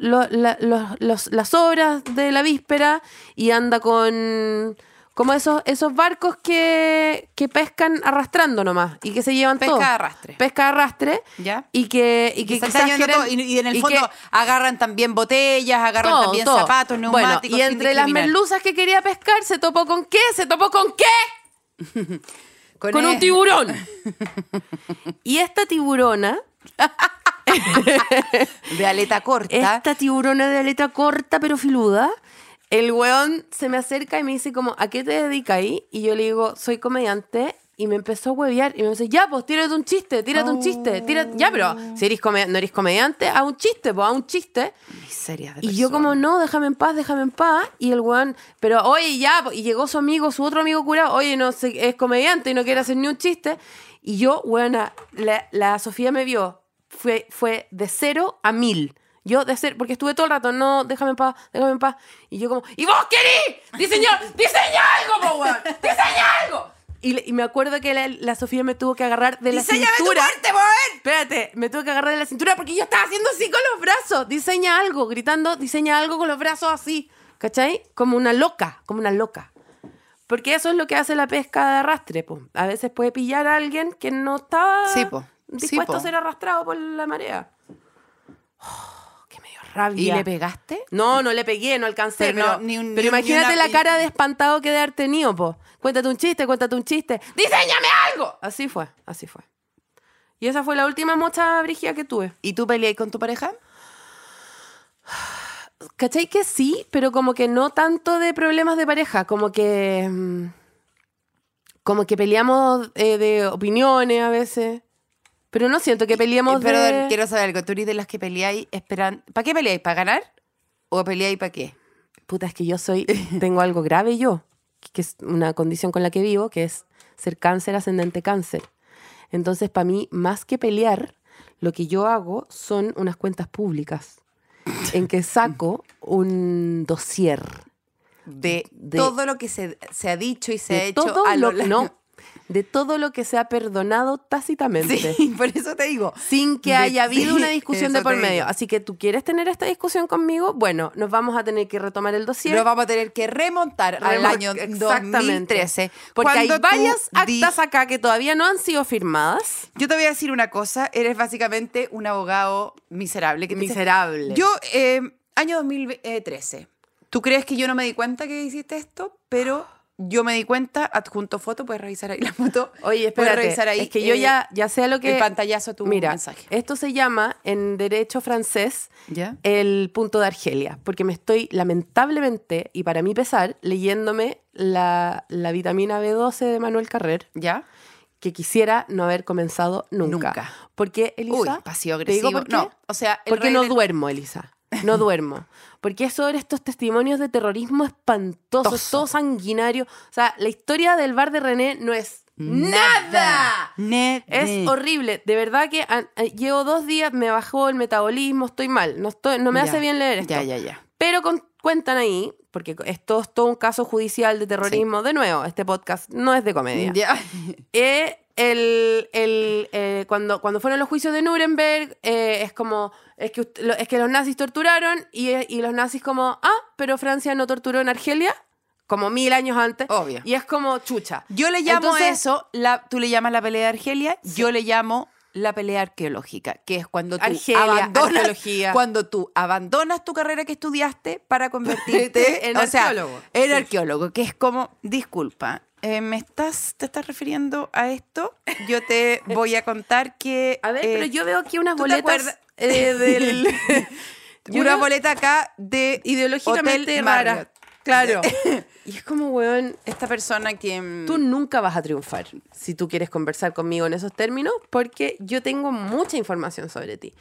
las obras de la víspera y anda con, Como esos, esos barcos que, que pescan arrastrando nomás y que se llevan Pesca todo. de arrastre. Pesca de arrastre. ¿Ya? Y que, y que Y, que quizás quieren- todo, y, y en el y fondo que- agarran también botellas, agarran todo, también todo. zapatos, Bueno, neumáticos. y sin entre las merluzas que quería pescar, ¿se topó con qué? ¿Se topó con qué? Con, un tiburón. y esta tiburona, de aleta corta. esta tiburona de aleta corta pero filuda, el weón se me acerca y me dice como, ¿a qué te dedicas ahí? Y yo le digo, soy comediante. Y me empezó a huevear y me dice, ya, pues tírate un chiste, tírate un chiste, tírate... Ya, pero si eres no eres comediante, haz un chiste, pues haz un chiste. Miserias de Y yo como, no, déjame en paz, déjame en paz. Y el weón, pero oye, ya, po, y llegó su amigo, su otro amigo curado, oye, no sé, es comediante y no quiere hacer ni un chiste. Y yo, weona, la, la Sofía me vio, fue, fue de cero a mil. Yo de cero, porque estuve todo el rato, no, déjame en paz, déjame en paz. Y yo como, ¿y vos querís? Diseñar, diseña algo, po, weón, diseña algo. Y, me acuerdo que la, la Sofía me tuvo que agarrar de la ¡Diseñame tu cintura. muerte! Espérate, me tuve que agarrar de la cintura porque yo estaba haciendo así con los brazos. Diseña algo, gritando, diseña algo con los brazos así. ¿Cachai? Como una loca, como una loca. Porque eso es lo que hace la pesca de arrastre. po. A veces puede pillar a alguien que no está Sí, dispuesto a ser arrastrado por la marea. Oh, ¡Qué medio rabia! ¿Y le pegaste? No, no le pegué, no alcancé. Pero ni un- pero ni un- ni imagínate una- la cara de espantado que de haber tenido, po. Cuéntate un chiste, cuéntate un chiste. ¡Diseñame algo! Así fue, así fue. Y esa fue la última mocha brígida que tuve. ¿Y tú peleáis con tu pareja? ¿Cachai que sí? Pero como que no tanto de problemas de pareja, como que. mm, Como que peleamos eh, de opiniones a veces. Pero no siento que peleemos Pero de. quiero saber algo. ¿Tú eres de las que peleáis esperan ¿Para qué peleáis? ¿Para ganar? ¿O peleáis para qué? Puta, es que yo soy. Tengo algo grave yo, que es una condición con la que vivo, que es ser cáncer ascendente cáncer. Entonces, para mí, más que pelear, lo que yo hago son unas cuentas públicas en que saco un dossier. De, De- todo lo que se, se ha dicho y se ha hecho todo a lo lo, no, de todo lo que se ha perdonado tácitamente. Sí, por eso te digo. Sin que De- haya habido sí, una discusión de por medio. Así que tú quieres tener esta discusión conmigo, bueno, nos vamos a tener que retomar el dossier. Lo vamos a tener que remontar al año Exactamente. 2013. Porque hay cuando varias actas acá que todavía no han sido firmadas. Yo te voy a decir una cosa. Eres básicamente un abogado miserable. Que te dice, Miserable. Yo, eh, año 2013. ¿Tú crees que yo no me di cuenta que hiciste esto? Pero yo me di cuenta, adjunto foto, puedes revisar ahí la foto. Oye, puedes espérate. revisar ahí. es que yo ya, ya sé lo que... El pantallazo a tu Mira, mensaje. esto se llama en derecho francés ¿Ya? el punto de Argelia, porque me estoy lamentablemente, y para mi pesar, leyéndome la, la vitamina B12 de Manuel Carrer, ¿Ya? que quisiera no haber comenzado nunca. Nunca. Porque, Elisa, Uy, pasivo ¿te digo agresivo. por qué? No, o sea, el Porque no duermo, Elisa. No duermo. Porque es sobre estos testimonios de terrorismo espantosos, Toso. todo sanguinario. O sea, la historia del bar de René no es nada. Nada. Es horrible. De verdad que ah, ah, llevo dos días, me bajó el metabolismo, estoy mal. No, estoy, no me Ya. hace bien leer esto. Ya, ya, ya. Pero con- cuentan ahí, porque esto es todo un caso judicial de terrorismo. De nuevo, este podcast no es de comedia. Ya. Eh, el, el, eh, cuando, cuando fueron los juicios de Nuremberg, eh, es como, es que, es que los nazis torturaron y, y los nazis como, ah, pero Francia no torturó en Argelia, como mil años antes. Obvio. Y es como chucha. Yo le llamo Entonces- eso, la, tú le llamas la pelea de Argelia, yo le llamo la pelea arqueológica, que es cuando tú Argelia, abandonas, arqueología. cuando tú abandonas tu carrera que estudiaste para convertirte En o sea, arqueólogo. en arqueólogo, que es como, disculpa, eh, ¿me estás, te estás refiriendo a esto? Yo te voy a contar que... A ver, eh, pero yo veo aquí unas ¿tú te boletas eh, del... una veo boleta acá de ideológicamente rara. Claro. y es como, weón, Esta persona que... mm, tú nunca vas a triunfar si tú quieres conversar conmigo en esos términos, porque yo tengo mucha información sobre ti.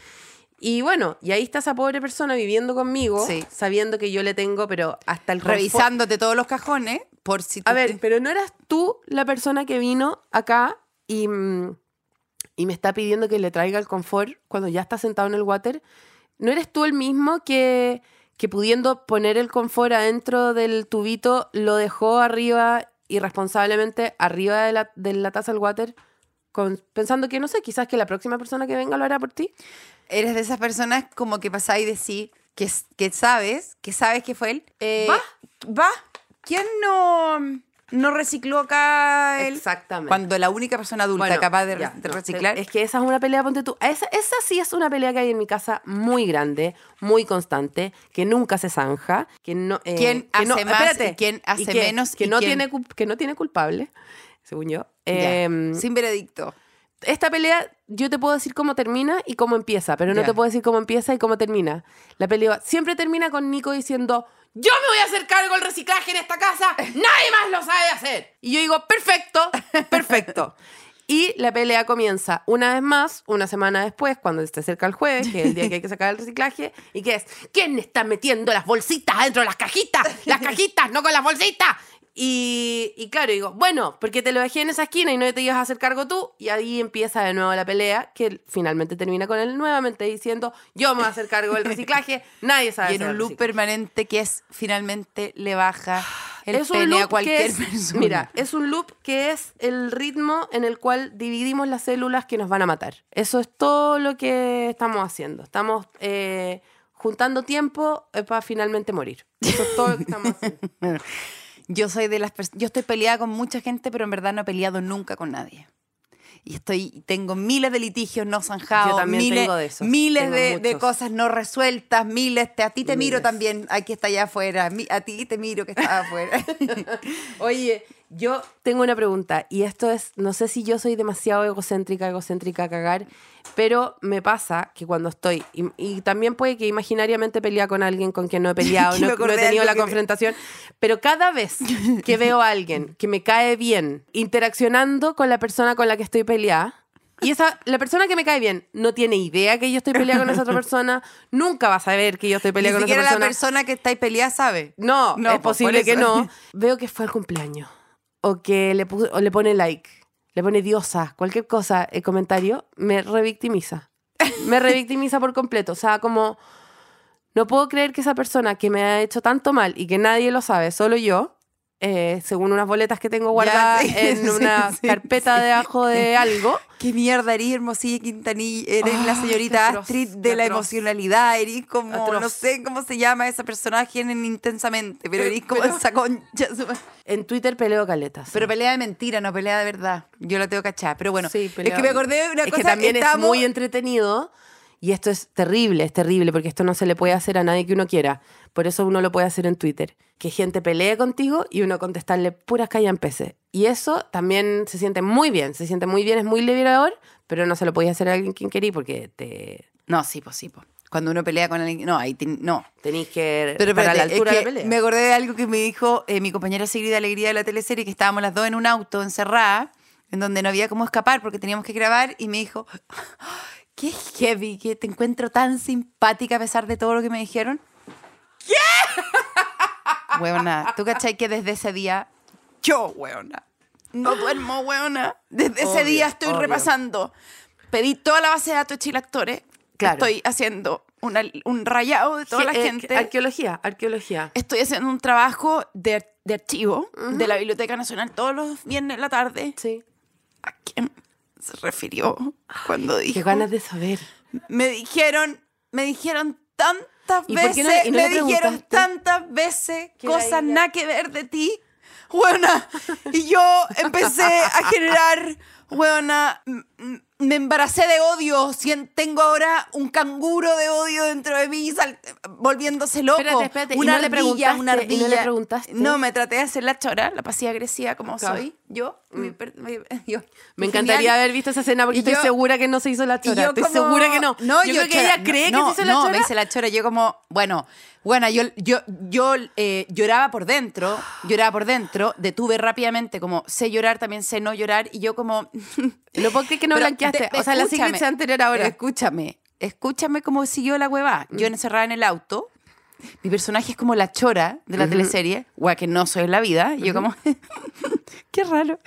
Y bueno, y ahí está esa pobre persona viviendo conmigo, Sí. sabiendo que yo le tengo, pero hasta el revisándote todos los cajones por si A ver, te- pero no eras tú la persona que vino acá y, mm, y me está pidiendo que le traiga el confort cuando ya está sentado en el water. ¿No eres tú el mismo que, que pudiendo poner el confort adentro del tubito lo dejó arriba, irresponsablemente, arriba de la, de la taza del water? Con, pensando que, no sé, quizás que la próxima persona que venga lo hará por ti. eres de esas personas como que pasáis de sí, que, que sabes, que sabes que fue él. Eh, Va. Va. ¿Quién no, no recicló acá él. Exactamente. Cuando la única persona adulta Bueno, capaz de, re- ya, de no, reciclar. Es que esa es una pelea, ponte tú. Esa, esa sí es una pelea que hay en mi casa muy grande, muy constante, que nunca se zanja, que no... eh, ¿Quién que no- hace más espérate, y quién hace que- menos Que y no, quién- tiene, que no tiene culpable, según yo. Em, sin veredicto. esta pelea yo te puedo decir cómo termina y cómo empieza, pero no te puedo decir cómo empieza y cómo termina. La pelea siempre termina con Nico diciendo, yo me voy a hacer cargo del reciclaje en esta casa, nadie más lo sabe hacer. Y yo digo, perfecto, perfecto. Y la pelea comienza una vez más, una semana después, cuando se acerca el jueves, que es el día que hay que sacar el reciclaje, y que es, ¿quién está metiendo las bolsitas dentro de las cajitas? Las cajitas, no con las bolsitas. Y, y claro, digo, bueno, porque te lo dejé en esa esquina y no te ibas a hacer cargo tú. Y ahí empieza de nuevo la pelea, que finalmente termina con él nuevamente diciendo, yo me voy a hacer cargo del reciclaje, nadie sabe Y en hacer un loop reciclaje". permanente que es finalmente le baja el es un a loop cualquier que es, persona. Mira, es un loop que es el ritmo en el cual dividimos las células que nos van a matar. Eso es todo lo que estamos haciendo. Estamos eh, juntando tiempo eh, para finalmente morir. Eso es todo lo que estamos haciendo. Yo soy de las. Yo estoy peleada con mucha gente, pero en verdad no he peleado nunca con nadie. Y estoy, tengo miles de litigios no zanjados, miles, tengo de esos, miles tengo de, de cosas no resueltas, miles. Te, a ti te miro Miles. también, aquí está allá afuera. A ti te miro que está afuera. Oye, yo tengo una pregunta y esto es, no sé si yo soy demasiado egocéntrica, egocéntrica a cagar, pero me pasa que cuando estoy, y, y también puede que imaginariamente pelea con alguien con quien no he peleado, no, no he tenido la me- confrontación, pero cada vez que veo a alguien que me cae bien interaccionando con la persona con la que estoy peleada, y esa, la persona que me cae bien no tiene idea que yo estoy peleada con esa otra persona, nunca va a saber que yo estoy Ni peleada con esa siquiera persona. la persona que está ahí peleada sabe. No, No, es pues, posible que no. Veo que fue el cumpleaños. O que le, pone like, le pone diosa, cualquier cosa, el comentario, me revictimiza. Me revictimiza por completo. O sea, como no puedo creer que esa persona que me ha hecho tanto mal y que nadie lo sabe, solo yo, eh, según unas boletas que tengo guardadas sí, en sí, una sí, carpeta sí. debajo de algo. ¿Qué mierda eres, Hermosilla Quintanilla? Eres la señorita atroz, Astrid de la atroz. emocionalidad. Eres como, Atroz. no sé cómo se llama ese personaje en, en Intensamente, pero Pero- eres como pero- esa concha. En Twitter peleo caletas. Pero pelea de mentira, no pelea de verdad. Yo la tengo cachada. Pero bueno, Sí, es que me acordé de una es cosa. que también estábamos- es muy entretenido y esto es terrible, es terrible porque esto no se le puede hacer a nadie que uno quiera. Por eso uno lo puede hacer en Twitter. Que gente pelee contigo y uno contestarle puras callampeces. Y eso también se siente muy bien, se siente muy bien, es muy liberador, pero no se lo podía hacer a alguien quien quería porque te No, sí, pues sí. pues. Cuando uno pelea con alguien. No, ahí te- no. tenéis que Pero estar a la altura es de la pelea. Me acordé de algo que me dijo eh, mi compañera Sigrid Alegría de la teleserie, que estábamos las dos en un auto encerrada, en donde no había cómo escapar porque teníamos que grabar, y me dijo, qué heavy, que te encuentro tan simpática a pesar de todo lo que me dijeron. ¿Qué? Weona, ¿tú cachai que desde ese día, yo, weona, no duermo, weona? Desde ese día estoy obvio. repasando. Pedí toda la base de datos de Chilactores. Claro. Estoy haciendo una- un rayado de toda la eh, gente. Arqueología, arqueología. Estoy haciendo un trabajo de, de archivo de la Biblioteca Nacional todos los viernes en la tarde. Sí. ¿A quién se refirió cuando dijo? Qué ganas de saber. Me dijeron, me dijeron tantas ¿Y por veces, qué no le- y no me dijeron tantas veces cosas nada que ver de ti. Buena. Y yo empecé a generar, buena, me embaracé de odio. Tengo ahora un canguro de odio dentro de mí sal- volviéndose loco. Espérate, espérate, ¿y Una no le ardilla, una ¿Y no le ardilla. preguntaste? No, me traté de hacer la chora, la pasé agresiva como Claro. soy. Yo, mi per- mi- yo. Me Genial. encantaría haber visto esa escena porque Y estoy yo- segura que no se hizo la chora. yo Estoy como- segura que no. No, yo, yo creo que chora- ella cree no, que se hizo la no, chora. me hice la chora. Yo como, bueno, bueno, yo, yo, yo eh, lloraba por dentro, lloraba por dentro, detuve rápidamente, como sé llorar, también sé no llorar, y yo como... No puedo creer que no Pero de- o sea, la escúchame, Sigrid se va a enterar ahora. Escúchame, escúchame cómo siguió la hueva. Yo encerrada en el auto, mi personaje es como la chora de la teleserie, hueá que no soy en la vida, y yo como... Qué raro.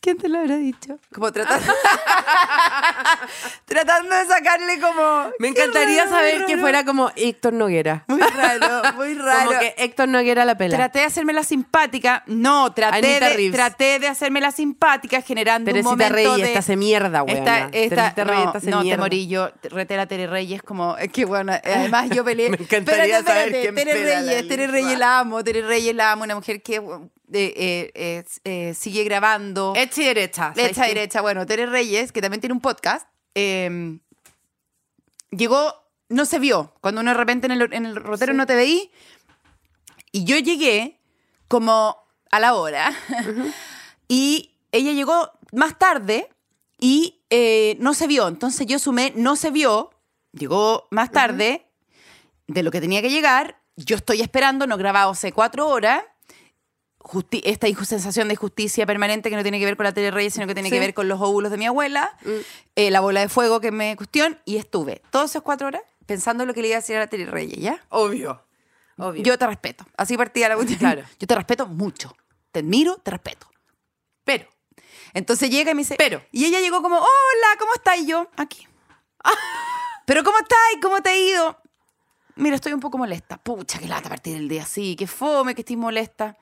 ¿Quién te lo habrá dicho? Como tratando, tratando de sacarle como... Me encantaría raro, saber que fuera como Héctor Noguera. Muy raro, muy raro. Como que Héctor Noguera la pela. Traté de hacerme la simpática. No, traté de, traté de hacerme la simpática generando un Teresita momento Reyes, de... esta hace mierda, weona. Esta, esta, Teresita Reyes, no, esta hace no te morí yo, reté la Tere Reyes como, es que bueno, además yo peleé. Me encantaría Espérate, saber quién Tere Reyes, Tere. Reyes la amo, Tere Reyes la amo, una mujer que eh, eh, eh, sigue grabando. Hecha y derecha. ¿sabes Hecha qué? derecha, bueno, Tere Reyes, que también tiene un podcast, eh, llegó, no se vio, cuando uno de repente en el, en el rotero no te veí, y yo llegué como a la hora, y ella llegó más tarde y eh, no se vio, entonces yo sumé, no se vio, llegó más tarde. De lo que tenía que llegar, yo estoy esperando, no he grabado hace cuatro horas, justi- esta sensación de justicia permanente que no tiene que ver con la Tele Reyes, sino que tiene Sí. que ver con los óvulos de mi abuela, eh, la bola de fuego que me cuestión, y estuve todas esas cuatro horas pensando lo que le iba a decir a la Tele Reyes, ¿ya? Obvio. Obvio. Yo te respeto. Así partía la cuestión. Claro. Yo te respeto mucho. Te admiro, te respeto. Pero. Entonces llega y me dice, Pero. Y ella llegó como, hola, ¿cómo estás? Y yo, aquí. ¿Pero cómo estás? ¿Cómo te ha ido? Mira, estoy un poco molesta. Pucha, qué lata a partir del día así, qué fome que estoy molesta.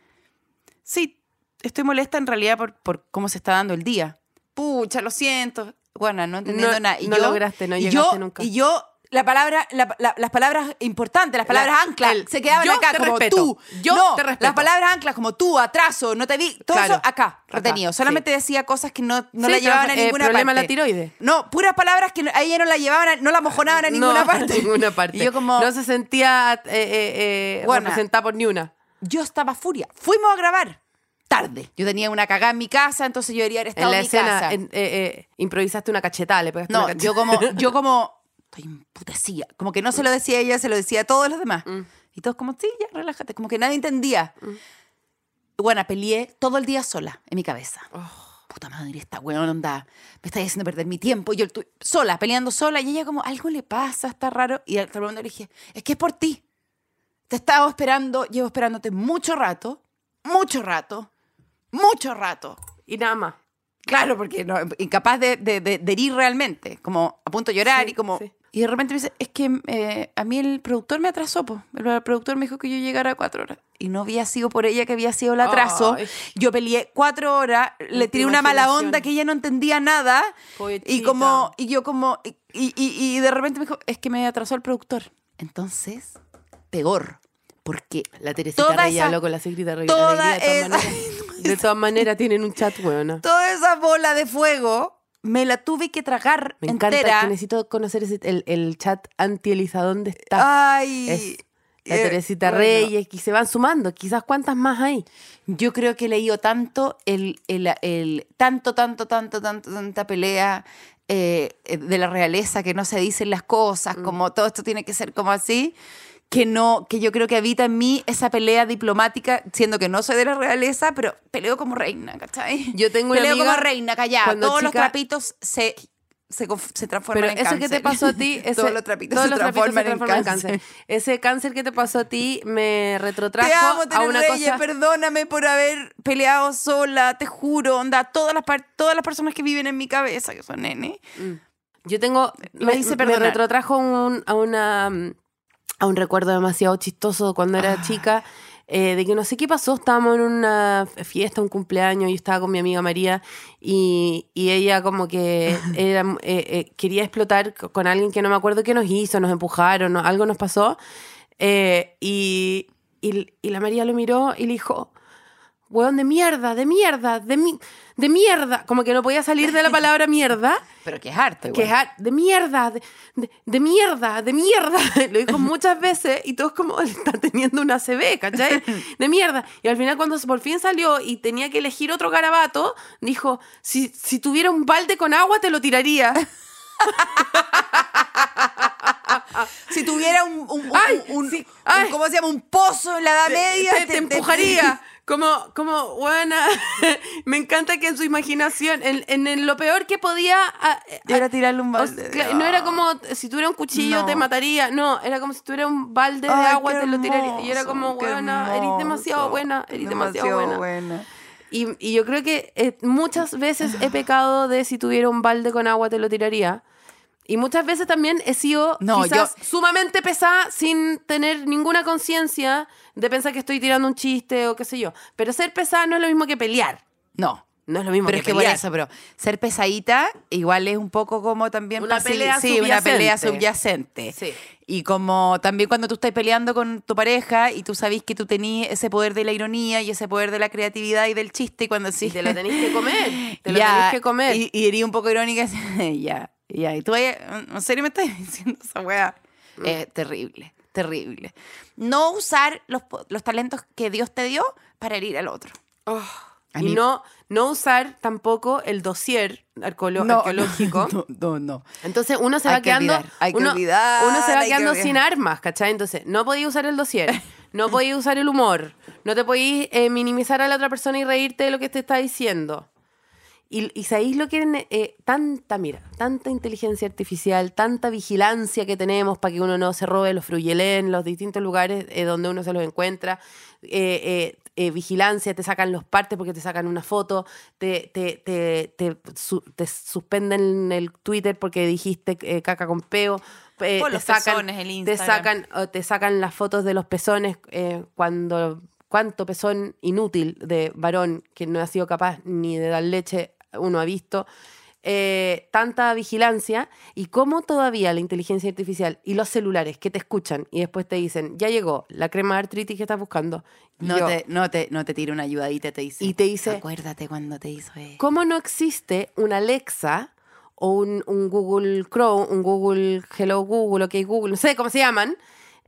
Sí, estoy molesta en realidad por, por cómo se está dando el día. Pucha, lo siento. Bueno, no entendiendo No- nada. Y no yo- lograste, no y llegaste yo, nunca. Y yo, la palabra, la- la- las palabras importantes, las palabras La- anclas, se quedaban yo acá te como respeto, tú. yo no, te respeto. Las palabras anclas como tú, atraso, no te vi. Todo Claro, eso acá, retenido. sí. Solamente decía cosas que no, no Sí, la llevaban a eh, ninguna problema parte. la tiroides. No, puras palabras que a ella no la llevaban, a- no la mojonaban a ninguna no, parte. A ninguna parte. Y yo como, No se sentía eh, eh, eh, Buena. representada por ni una. Yo estaba furia. Fuimos a grabar tarde. Yo tenía una cagada en mi casa, entonces yo debería haber estado En la en mi escena casa. en- eh, eh, improvisaste una cachetada, le pegaste No, una cachetada. yo como, yo como, estoy emputecida. Como que no se lo decía a ella, se lo decía a todos los demás. Mm. Y todos como, sí, ya, relájate. Como que nadie entendía. Bueno, peleé todo el día sola, en mi cabeza. Oh. Puta madre, esta weón onda, me está haciendo perder mi tiempo. Y yo estoy sola, peleando sola. Y ella como, algo le pasa, está raro. Y al momento le dije, es que es por ti. Te he estado esperando, llevo esperándote mucho rato, mucho rato, mucho rato. Y nada más. Claro, porque no, incapaz de, de, de- de herir realmente, como a punto de llorar Sí, y como... sí. Y de repente me dice, es que eh, a mí el productor me atrasó, po. El productor me dijo que yo llegara a cuatro horas. Y no había sido por ella que había sido el atraso. Ay. Yo peleé cuatro horas, le tiré una mala onda que ella no entendía nada. Y Pobrecita. como, y yo como, y, y, y- y de repente me dijo, es que me atrasó el productor. Entonces, peor. Porque La Teresita Toda esa- habló con la Secreta Reyes. toda de, todas maneras, de todas maneras tienen un chat, weona. toda esa bola de fuego me la tuve que tragar Me encanta entera. que necesito conocer ese- el, el chat anti-Elisa. ¿Dónde está? Ay. Es la eh, Teresita bueno, Reyes, y se van sumando. Quizás cuántas más hay. Yo creo que he leído tanto, el, el, el- tanto, tanto, tanto, tanto, tanta pelea eh, de la realeza que no se dicen las cosas, Mm. como todo esto tiene que ser como así, que no, que yo creo que habita en mí esa pelea diplomática, siendo que no soy de la realeza, pero peleo como reina, ¿cachai? Yo tengo una peleo amiga como reina, callada. Todos los chica- trapitos se, se, se transforman Pero en eso cáncer. que te pasó a ti, ese, todos los trapitos todos se los trapitos transforman, se transforman en cáncer. Ese cáncer que te pasó a ti me retrotrajo Te amo, a una Reyes, cosa. perdóname por haber peleado sola, te juro, onda, todas las, todas las personas que viven en mi cabeza, que son nene. Yo tengo. Me Me, hice me retrotrajo un- a una a un recuerdo demasiado chistoso cuando Ah. era chica. eh, de que no sé qué pasó, estábamos en una fiesta, un cumpleaños, yo estaba con mi amiga María y, y ella como que era, eh, eh, quería explotar co- con alguien que no me acuerdo qué nos hizo, nos empujaron, no- algo nos pasó. y, y, y la María lo miró y le dijo, hueón de mierda, de mierda, de, mi, de mierda. Como que no podía salir de la palabra mierda. Pero que es harto, Que es ar- de mierda, de, de- de mierda, de mierda. Lo dijo muchas veces y todos como "Él está teniendo una CB, ¿cachai? De mierda. Y al final cuando por fin salió y tenía que elegir otro garabato, dijo, si, si tuviera un balde con agua te lo tiraría. Si tuviera un, un, un- Ay, un- sí, ay. ¿cómo se llama? Un pozo en la Edad Media. te, te empujaría. Como, como, buena. Me encanta que en su imaginación, en, en el- lo peor que podía. ah, Y era ah, tirarle un o balde. sea, no era como si tuviera un cuchillo No. te mataría. No, era como si tuviera un balde de Ay, agua qué te lo tiraría. Y era hermoso, como, buena, eres demasiado hermoso, buena, eres demasiado, buena. Y, y yo creo que eh, muchas veces he pecado de si tuviera un balde con agua te lo tiraría. Y muchas veces también he sido No, quizás yo- sumamente pesada sin tener ninguna conciencia de pensar que estoy tirando un chiste o qué sé yo. Pero ser pesada no es lo mismo que pelear. No, No es lo mismo Pero que es que por eso, pero ser pesadita igual es un poco como también Una pelea sí, una pelea subyacente. Sí. Y como también cuando tú estás peleando con tu pareja y tú sabes que tú tenías ese poder de la ironía y ese poder de la creatividad y del chiste y cuando sí Y te lo tenés que comer. Te lo Ya, tenés que comer. Y, y un poco irónica. ya, Y tú, vaya- ¿en serio me estás diciendo esa weá? Mm. Es terrible, terrible. No usar los, los talentos que Dios te dio para herir al otro. Oh, y mí- no, no usar tampoco el dossier arqueolo- arqueológico. No, no, no. Entonces uno se Hay va que quedando. olvidar, hay que uno, olvidar, uno se va que quedando sin armas, ¿cachai? Entonces, no podías usar el dossier, no podías usar el humor, no te podías eh, minimizar a la otra persona y reírte de lo que te está diciendo. Y, y sabéis lo que eh, tanta, mira, tanta inteligencia artificial, tanta vigilancia que tenemos para que uno no se robe los fruyelén los distintos lugares eh, donde uno se los encuentra. eh, eh, eh, vigilancia, te sacan los partes porque te sacan una foto, te, te, te, te, su- te suspenden el Twitter porque dijiste eh, caca con peo. eh, te los sacan, pezones, el te sacan, te sacan las fotos de los pezones eh, cuando cuánto pezón inútil de varón que no ha sido capaz ni de dar leche uno ha visto. Eh, tanta vigilancia y cómo todavía la inteligencia artificial y los celulares que te escuchan y después te dicen, ya llegó la crema de artritis que estás buscando. No yo, te, no, te, no te tira una ayudadita, te dice. Y te dice- Acuérdate cuando te hizo eso. ¿Cómo no existe un Alexa o un, un Google Chrome, un Google Hello Google, OK Google, no sé cómo se llaman,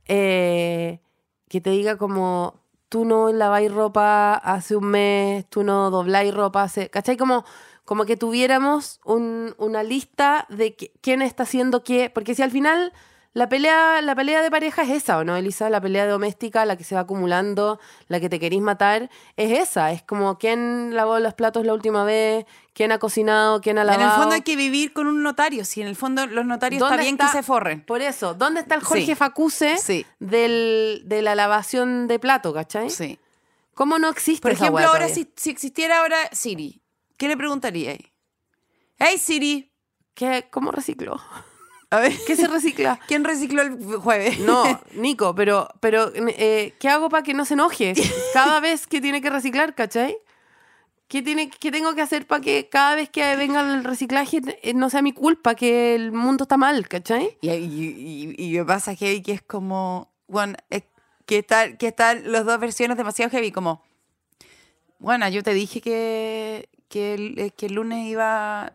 eh, que te diga como tú no laváis ropa hace un mes, tú no dobláis ropa hace... ¿Cachai? Como, como que tuviéramos un- una lista de qui- quién está haciendo qué, porque si al final... La pelea, la pelea de pareja es esa, ¿o no, Elisa? La pelea doméstica, la que se va acumulando, la que te querís matar, es esa. Es como quién lavó los platos la última vez, quién ha cocinado, quién ha lavado. En el fondo hay que vivir con un notario. Si en el fondo los notarios está ¿Dónde bien está? que se forren. Por eso, ¿dónde está el Jorge Sí. Facuse Sí. del, de la lavación de plato, cachai? Sí. ¿Cómo no existe Por esa ejemplo, ahora si, si existiera ahora Siri, ¿qué le preguntaría? Hey Siri. ¿Qué, ¿Cómo recicló? A ver, ¿Qué se recicla? ¿Quién recicló el jueves? No, Nico, pero, pero eh, ¿qué hago para que no se enoje cada vez que tiene que reciclar, cachai? ¿Qué, tiene, ¿Qué tengo que hacer para que cada vez que venga el reciclaje eh, no sea mi culpa, que el mundo está mal, cachai? Y, y, y- y me pasa heavy que es como, bueno, es que, está, que están las dos versiones demasiado heavy, como, bueno, yo te dije que, que, el, que el lunes iba,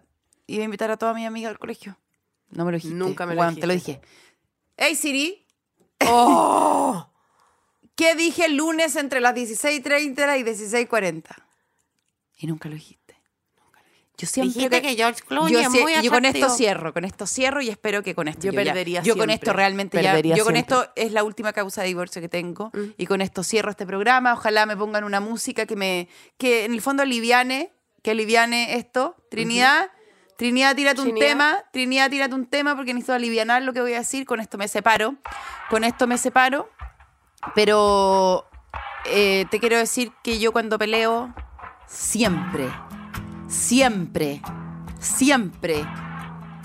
iba a invitar a toda mi amiga al colegio. No me lo dijiste. Nunca me lo Weón, te lo dijiste. dije. Hey Siri, ¡Oh! ¿qué dije el lunes entre las 16.30 y 16.40? Y nunca lo dijiste. Yo siempre Dijiste que George Clooney yo, es muy yo con esto cierro, con esto cierro y espero que con esto Yo ya- perdería Yo con esto realmente Perdería ya, yo con siempre. esto es la última causa de divorcio que tengo Mm. y con esto cierro este programa. Ojalá me pongan una música que me que en el fondo aliviane, que aliviane esto. Trinidad, Trinidad, tírate un Trinidad. tema, Trinidad, tírate un tema porque necesito alivianar lo que voy a decir. Con esto me separo, con esto me separo. Pero eh, te quiero decir que yo cuando peleo siempre, siempre, siempre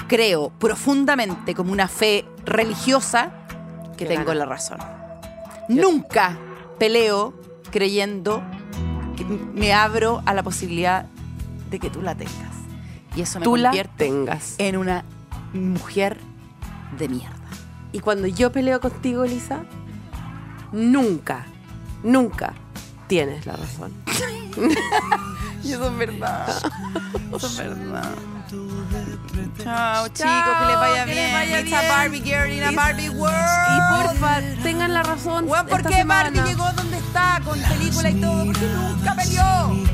creo profundamente como una fe religiosa que tengo la razón. Nunca peleo creyendo que me abro a la posibilidad de que tú la tengas. Y eso me Tú la convierte tengas. en una mujer de mierda. Y cuando yo peleo contigo, Elisa, nunca, nunca tienes la razón. Y eso es verdad. Eso es verdad. Chao, chicos, que les vaya que bien. les vaya It's a bien. Barbie girl in a Barbie world. Y porfa, tengan la razón. Weón, ¿por qué Barbie llegó donde está con película y todo? Porque nunca peleó.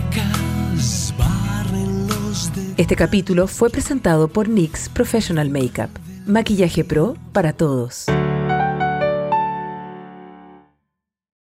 Este capítulo fue presentado por NYX Professional Makeup. Maquillaje pro para todos.